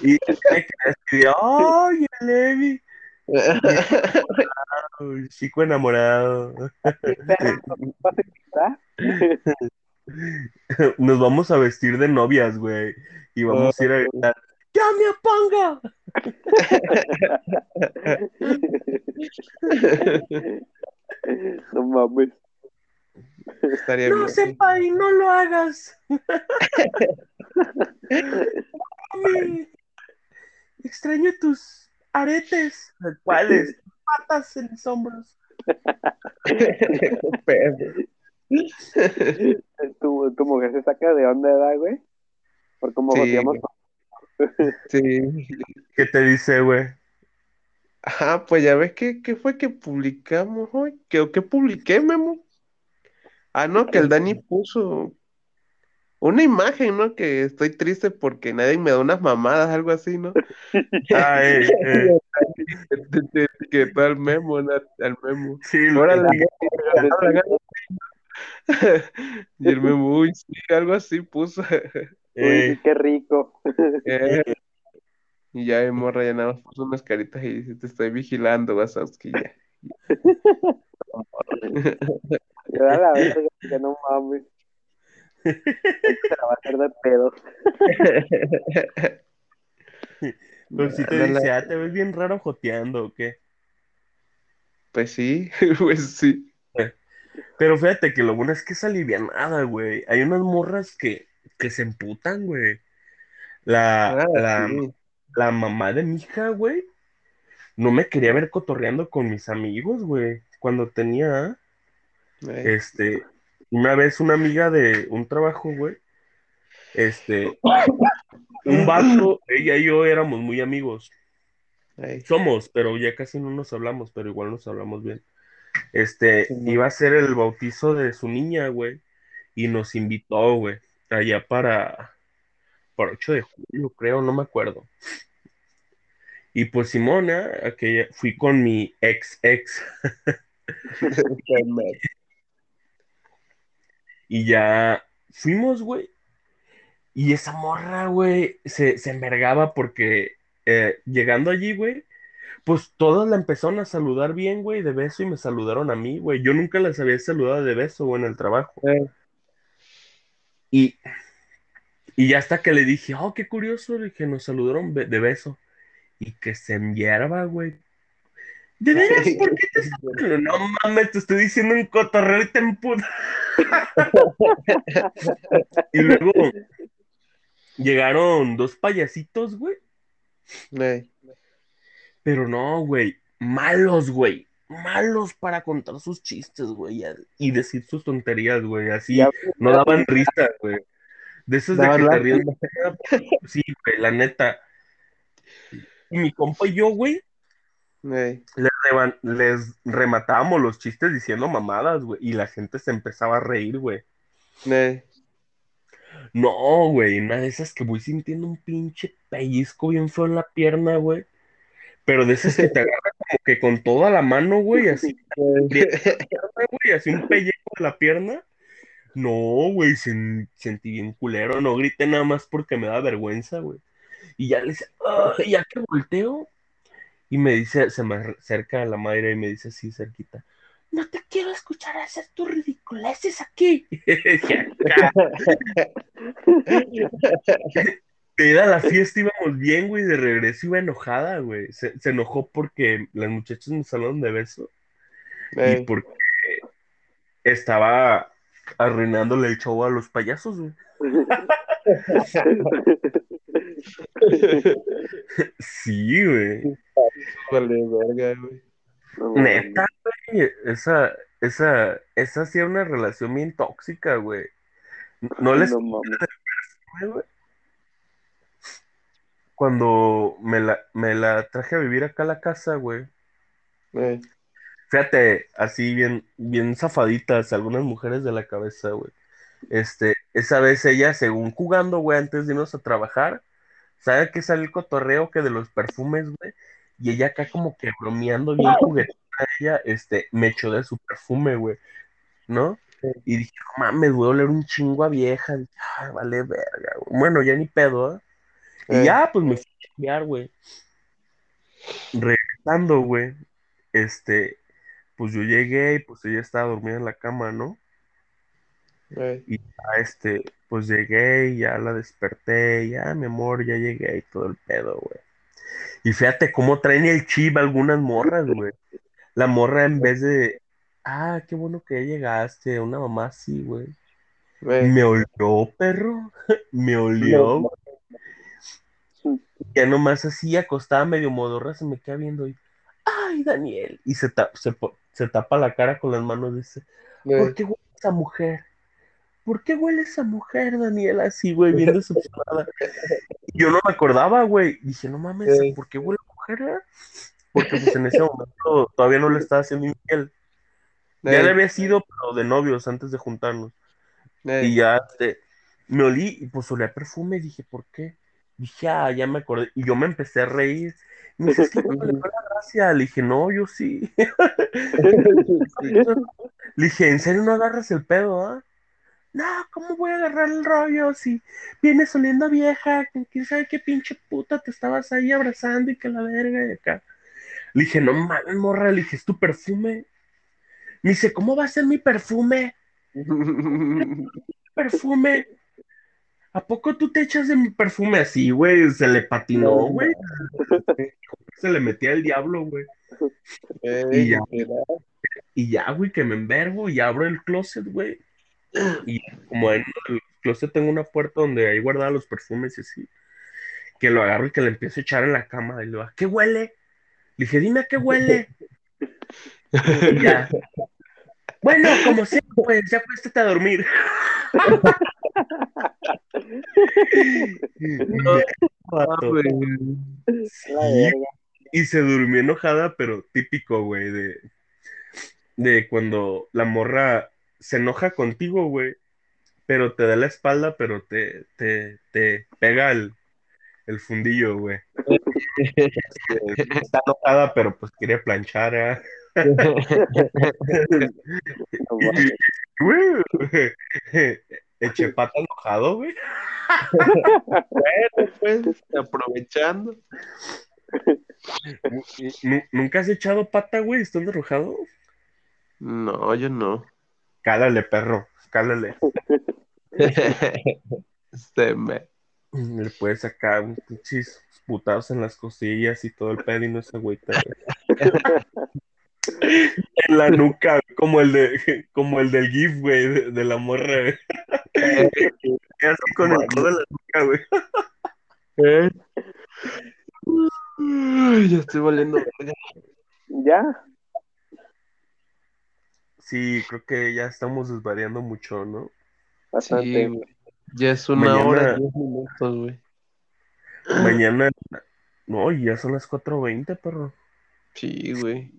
Y de, ay, el Levi, chico enamorado. Perro, ¿vas Nos vamos a vestir de novias, güey. Y vamos a ir a gritar, ¡Ya me aponga! No mames. Estaría No, bien. senpai, no lo hagas. Mami, extraño tus aretes. ¿Cuáles? Patas en mis hombros. Perro. Tu, tu mujer se saca de onda, ¿verdad, güey? Por como Sí, goteamos. Sí. ¿Qué te dice, güey? Ajá, pues ya ves que, qué fue que publicamos hoy. ¿Qué, o qué publiqué, Memo? Ah, no, que el Dani puso una imagen, ¿no? Que estoy triste porque nadie me da unas mamadas, algo así, ¿no? Ah, eh, eh, Te- te etiquetó al Memo, ¿no? al Memo. sí, que- Y el Memo, uy, sí, algo así puso. eh, Uy, qué rico. Eh, Y ya de morra ya nada más puso unas caritas y dice, te estoy vigilando, Wazowski, ya. Le da la verga, que no mames. Se la va a hacer de pedo. pero sí te dice, ah, te ves bien raro joteando, ¿o qué? Pues sí, pues sí. Pero fíjate que lo bueno es que es alivianada, güey. Hay unas morras que, que se emputan, güey. La, Ah, la, sí. la mamá de mi hija, güey, no me quería ver cotorreando con mis amigos, güey. Cuando tenía, Ay, este, una vez una amiga de un trabajo, güey, este, un vato, ella y yo éramos muy amigos. ay. Somos, pero ya casi no nos hablamos, pero igual nos hablamos bien. Este, Sí, iba a ser el bautizo de su niña, güey, y nos invitó, güey, allá para, para 8 de julio, creo, no me acuerdo. Y pues Simona, aquella, fui con mi ex ex, y ya fuimos, güey, y esa morra, güey, se, se envergaba porque eh, llegando allí, güey, pues todas la empezaron a saludar bien, güey, de beso y me saludaron a mí, güey. Yo nunca las había saludado de beso, güey, en el trabajo. Eh, Y, y ya hasta que le dije, oh, qué curioso, le dije, nos saludaron be- de beso. Y que se envierba, güey. ¿De veras? ¿Por qué te saludan? No mames, te estoy diciendo un cotorreo y te emputa. y luego llegaron dos payasitos, güey. Ey, Pero no, güey. Malos, güey. Malos para contar sus chistes, güey. Y decir sus tonterías, güey. Así Ya- no daban risa, güey. De esos de que te ríes. Sí, güey, la neta. Y mi compa y yo, güey, ey. les, les rematábamos los chistes diciendo mamadas, güey. Y la gente se empezaba a reír, güey. Ey. No, güey, una de esas que voy sintiendo un pinche pellizco bien feo en la pierna, güey. Pero de esas que te agarran como que con toda la mano, güey, así, güey, así un pellejo de la pierna. No, güey, sen- sentí bien culero, no grité nada más porque me da vergüenza, güey. Y ya le dice, ya que volteo, y me dice, se me acerca la madre y me dice así cerquita, no te quiero escuchar hacer tus ridiculeces aquí. Dije, "Acá". De ir a la fiesta íbamos bien, güey, de regreso iba enojada, güey. Se, se enojó porque las muchachas me salieron de beso y porque estaba arruinándole el show a los payasos, güey. Sí, güey. Vale, verga, güey. No, Neta, güey. Esa, esa, esa sí era una relación bien tóxica, güey. No les no mames. Cuando me la, me la traje a vivir acá a la casa, güey. Ey. Fíjate, así bien, bien zafaditas, algunas mujeres de la cabeza, güey. Este, esa vez ella, según jugando, güey, antes de irnos a trabajar, ¿sabe qué sale el cotorreo que de los perfumes, güey? Y ella acá como que bromeando bien juguetona ella, este, me echó de su perfume, güey, ¿no? Y dije, no mames, voy a oler un chingo a vieja. Dije, "Ay, vale verga, güey. Bueno, ya ni pedo, Y ya, pues me fui a chambear, güey. Regresando, güey, este, pues yo llegué y pues ella estaba dormida en la cama, ¿no? Y ya, este, pues llegué y ya la desperté, ya, mi amor, ya llegué y todo el pedo, güey. Y fíjate cómo traen el chip algunas morras, güey. La morra en vez de, ah, qué bueno que ya llegaste, una mamá así, güey. Ey. Me olió, perro, me olió. No. Ya nomás así, acostada medio modorra, se me queda viendo y, ay, Daniel. Y se, ta- se, se tapa la cara con las manos, dice, ¿por qué huele esa mujer? ¿Por qué huele esa mujer, Daniel? Así, güey, bien decepcionada. Y yo no me acordaba, güey. Dije, no mames. ¿por qué huele a mujer? eh? Porque pues en ese momento todavía no le estaba haciendo infiel. Ya le había sido, pero de novios antes de juntarnos. Y ya este, me olí y pues olía perfume. Dije, ¿por qué? Dije, ah, ya me acordé. Y yo me empecé a reír. Y me dice, es que no le fue la gracia. Le dije, no, yo sí. Le dije, ¿en serio no agarras el pedo, ah? No, ¿cómo voy a agarrar el rollo si vienes oliendo a vieja? ¿Quién sabe qué pinche puta te estabas ahí abrazando y que la verga y acá? Le dije, no mames, morra. Le dije, ¿es tu perfume? Me dice, ¿cómo va a ser mi perfume? perfume. ¿A poco tú te echas de mi perfume así, güey? Se le patinó, güey. Se le metía el diablo, güey. Ey, Y ya. Y ya, güey, que me envergo y abro el closet, güey. Y como en el closet tengo una puerta donde ahí guardaba los perfumes y así. Que lo agarro y que le empiezo a echar en la cama. Y le digo, ¿a qué huele? Le dije, dime a qué huele. Y ya. Bueno, como sea, pues ya acuéstate a dormir. No, Sí, y se durmió enojada, pero típico, güey, de, de cuando la morra se enoja contigo, güey, pero te da la espalda, pero te, te, te pega el, el fundillo, güey. Está enojada, pero pues quiere planchar, ¿eh? Güey, Eche pata enojado, güey. Bueno, pues, aprovechando. ¿Nu- ¿Nunca has echado pata, güey? ¿Estás enojado? No, yo no. Cálale, perro, cálale. Se me. Le puedes sacar unos pinches putados en las costillas y todo el pedo y no se agüita, güey. En la nuca, como el de, como el del GIF, güey, de, de la morra, güey. Así con el codo en la nuca, güey. ¿Eh? Ay, ya estoy valiendo verga. Ya, Sí, creo que ya estamos desvariando mucho, ¿no? bastante. Sí. Ya es una Mañana- hora y diez minutos, güey. Mañana, no, ya son las 4.20, perro. Sí, güey.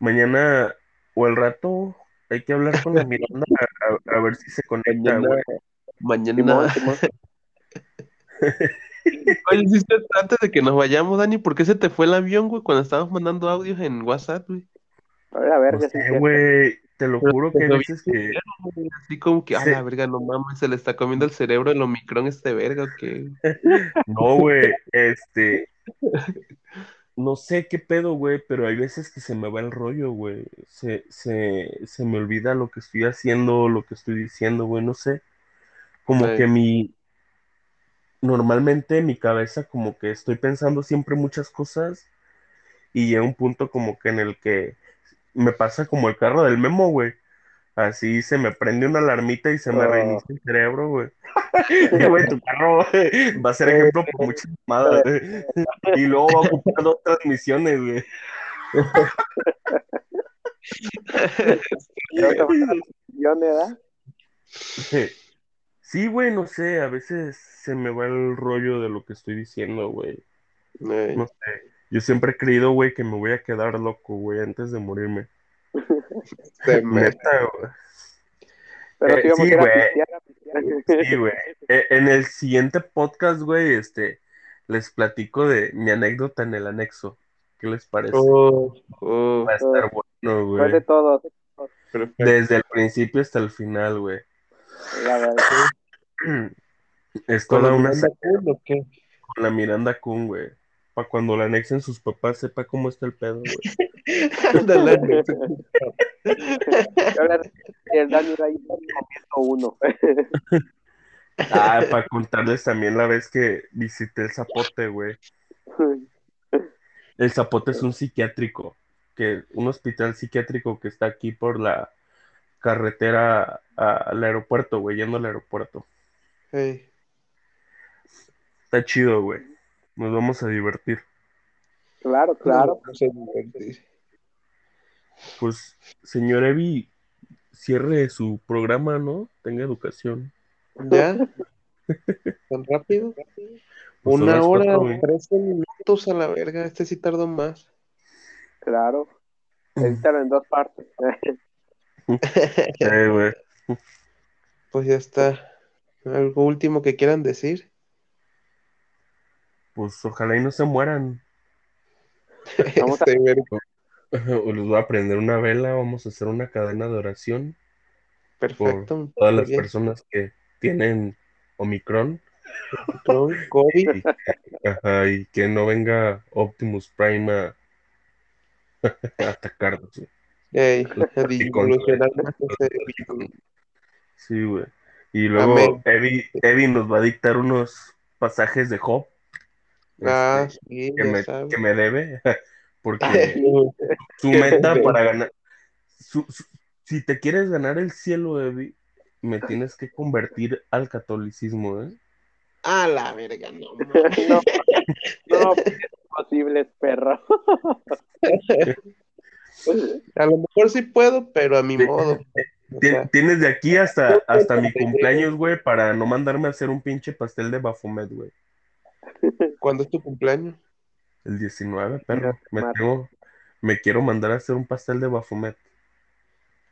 Mañana o el rato hay que hablar con la Miranda a, a- a ver si se conecta, Mañana, güey. Oye, sí, antes de que nos vayamos, Dani, ¿por qué se te fue el avión, güey, cuando estábamos mandando audios en WhatsApp, güey? A ver, a ver, No sí, güey, te lo juro que lo veces que... Así como que, a Sí. la verga, no mames, se le está comiendo el cerebro el Omicron este verga, ¿o qué? No, güey, este... No sé qué pedo, güey, pero hay veces que se me va el rollo, güey. Se, se, se me olvida lo que estoy haciendo, lo que estoy diciendo, güey, no sé. Como Sí. que mi... Normalmente mi cabeza como que estoy pensando siempre muchas cosas y llega un punto como que en el que me pasa como el carro del memo, güey. Así se me prende una alarmita y se me Oh. reinicia el cerebro, güey. Güey, tu carro va a ser ejemplo por muchas llamadas, güey. Y luego va a ocupar dos transmisiones, güey. Sí, güey, no sé, a veces se me va el rollo de lo que estoy diciendo, güey. Ey, No sé. Yo siempre he creído, güey, que me voy a quedar loco, güey, antes de morirme. Se me- Neta, güey. Pero Eh, sí, güey. Sí, güey. Eh, En el siguiente podcast, güey, este, les platico de mi anécdota en el anexo. ¿Qué les parece? Oh, oh, Va a estar bueno, Después de güey. todo. perfecto. Desde el principio hasta el final, güey. Ya ves. Es ¿Con toda la una Miranda saga Kun o qué? con la Miranda Kun, güey. Para cuando la anexen sus papás, sepa cómo está el pedo, güey. Ándale, el Dani va a ir comiendo uno. Ah, para contarles también la vez que visité el Zapote, güey. El Zapote es un psiquiátrico, que, un hospital psiquiátrico que está aquí por la carretera a- al aeropuerto, güey, yendo al aeropuerto. Está chido, güey. Nos vamos a divertir. Claro, claro. no sé divertir. Pues, señor Evi, cierre su programa, ¿no? Tenga educación. ¿Ya? ¿Tan rápido? Pues son Una hora. 13 minutos a la verga. Este sí tardó más. Claro. Edítalo en dos partes. Sí. Pues ya está. ¿Algo último que quieran decir? Pues ojalá y no se mueran. Vamos a- Este. O les voy a prender una vela, vamos a hacer una cadena de oración Perfecto. todas muy las bien. personas que tienen Omicron. COVID. y, ajá, y que no venga Optimus Prime a, a atacarnos. Ey, virus. Sí, güey. Y luego Evi nos va a dictar unos pasajes de Job Ah, este, sí, que, ya me, sabes. que me debe, porque su meta me para ganar, su- su- si te quieres ganar el cielo, Evi, me tienes que convertir al catolicismo, ¿eh? A la verga, no. No, no, es posible, perro. A lo mejor sí puedo, pero a mi modo. O Ti- sea, Tienes de aquí hasta, hasta mi cumpleaños, güey, para no mandarme a hacer un pinche pastel de Bafomet, güey. ¿Cuándo es tu cumpleaños? El 19, perro. Me, tengo- me quiero mandar a hacer un pastel de Bafomet.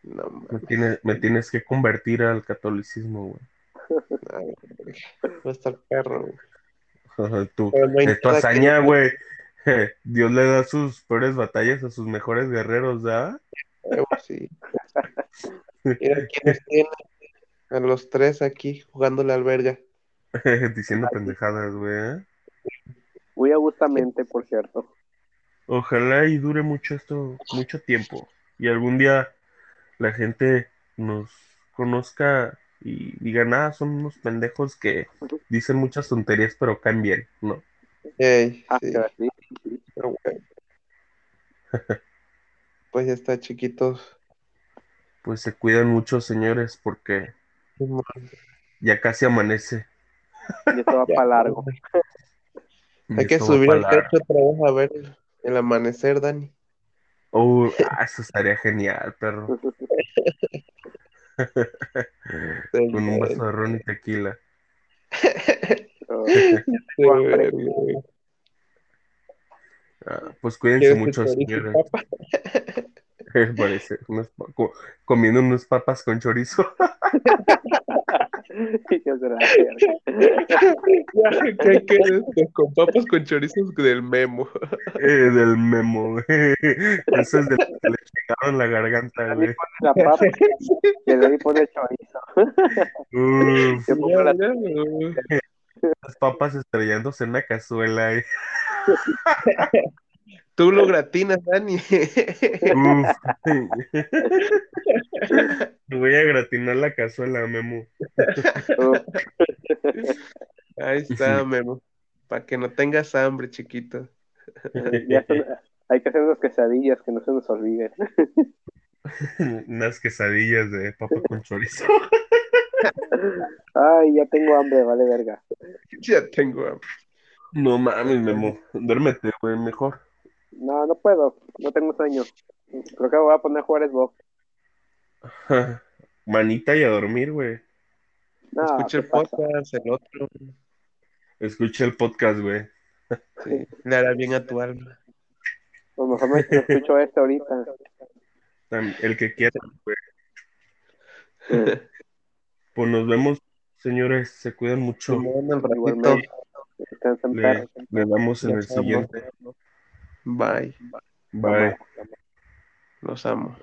No, Me mames. tienes, me tienes que convertir al catolicismo, güey. Va a estar perro. güey. No es tu que- hazaña, güey. Dios le da sus peores batallas a sus mejores guerreros, ¿verdad? Huevo, sí. Mira quiénes tienen a los tres aquí jugándole al verga. Diciendo pendejadas, güey. ¿eh? Muy agustamente, por cierto. Ojalá y dure mucho esto, mucho tiempo. Y algún día la gente nos conozca y digan, ah, son unos pendejos que dicen muchas tonterías, pero caen bien, ¿no? Ah, sí, pero sí, sí. pero bueno. Pues ya está, chiquitos. Pues se cuidan mucho, señores, porque ya casi amanece. Y esto va para largo. Hay que subir al techo otra vez a ver el amanecer, Dani. Oh, eso estaría genial, perro. Con un vaso de ron y tequila. Sí. Ah, pues cuídense ¿Quieres mucho, señores. Parece, unos comiendo unas papas con chorizo. Pues con papas con chorizos del memo. Eh, del memo, güey. Eso es de lo que le checaron la garganta, güey. pone la papa y el Dani pone chorizo. Uf, Yo pongo la- las papas estrellándose en la cazuela. eh. Tú lo gratinas, Dani. Uf. Voy a gratinar la cazuela, Memo. Oh, Ahí está, Memo. Para que no tengas hambre, chiquito. ya son- hay que hacer unas quesadillas que no se nos olviden. Unas quesadillas de papa con chorizo. Ay, ya tengo hambre, vale verga. Ya tengo hambre. No mames, Memo. Duérmete, güey, mejor. No, no puedo, no tengo sueño. Creo que voy a poner a jugar Xbox. Manita y a dormir, güey. No, Escucha el podcast, el otro. Escucha el podcast, güey. Sí, le hará bien a tu alma. Pues mejor me escucho este ahorita. El que quiera, güey. Pues nos vemos, señores. Se cuidan mucho. Igualmente. Descansen, Le, damos en el Los siguiente. Bye. Bye. Los amo.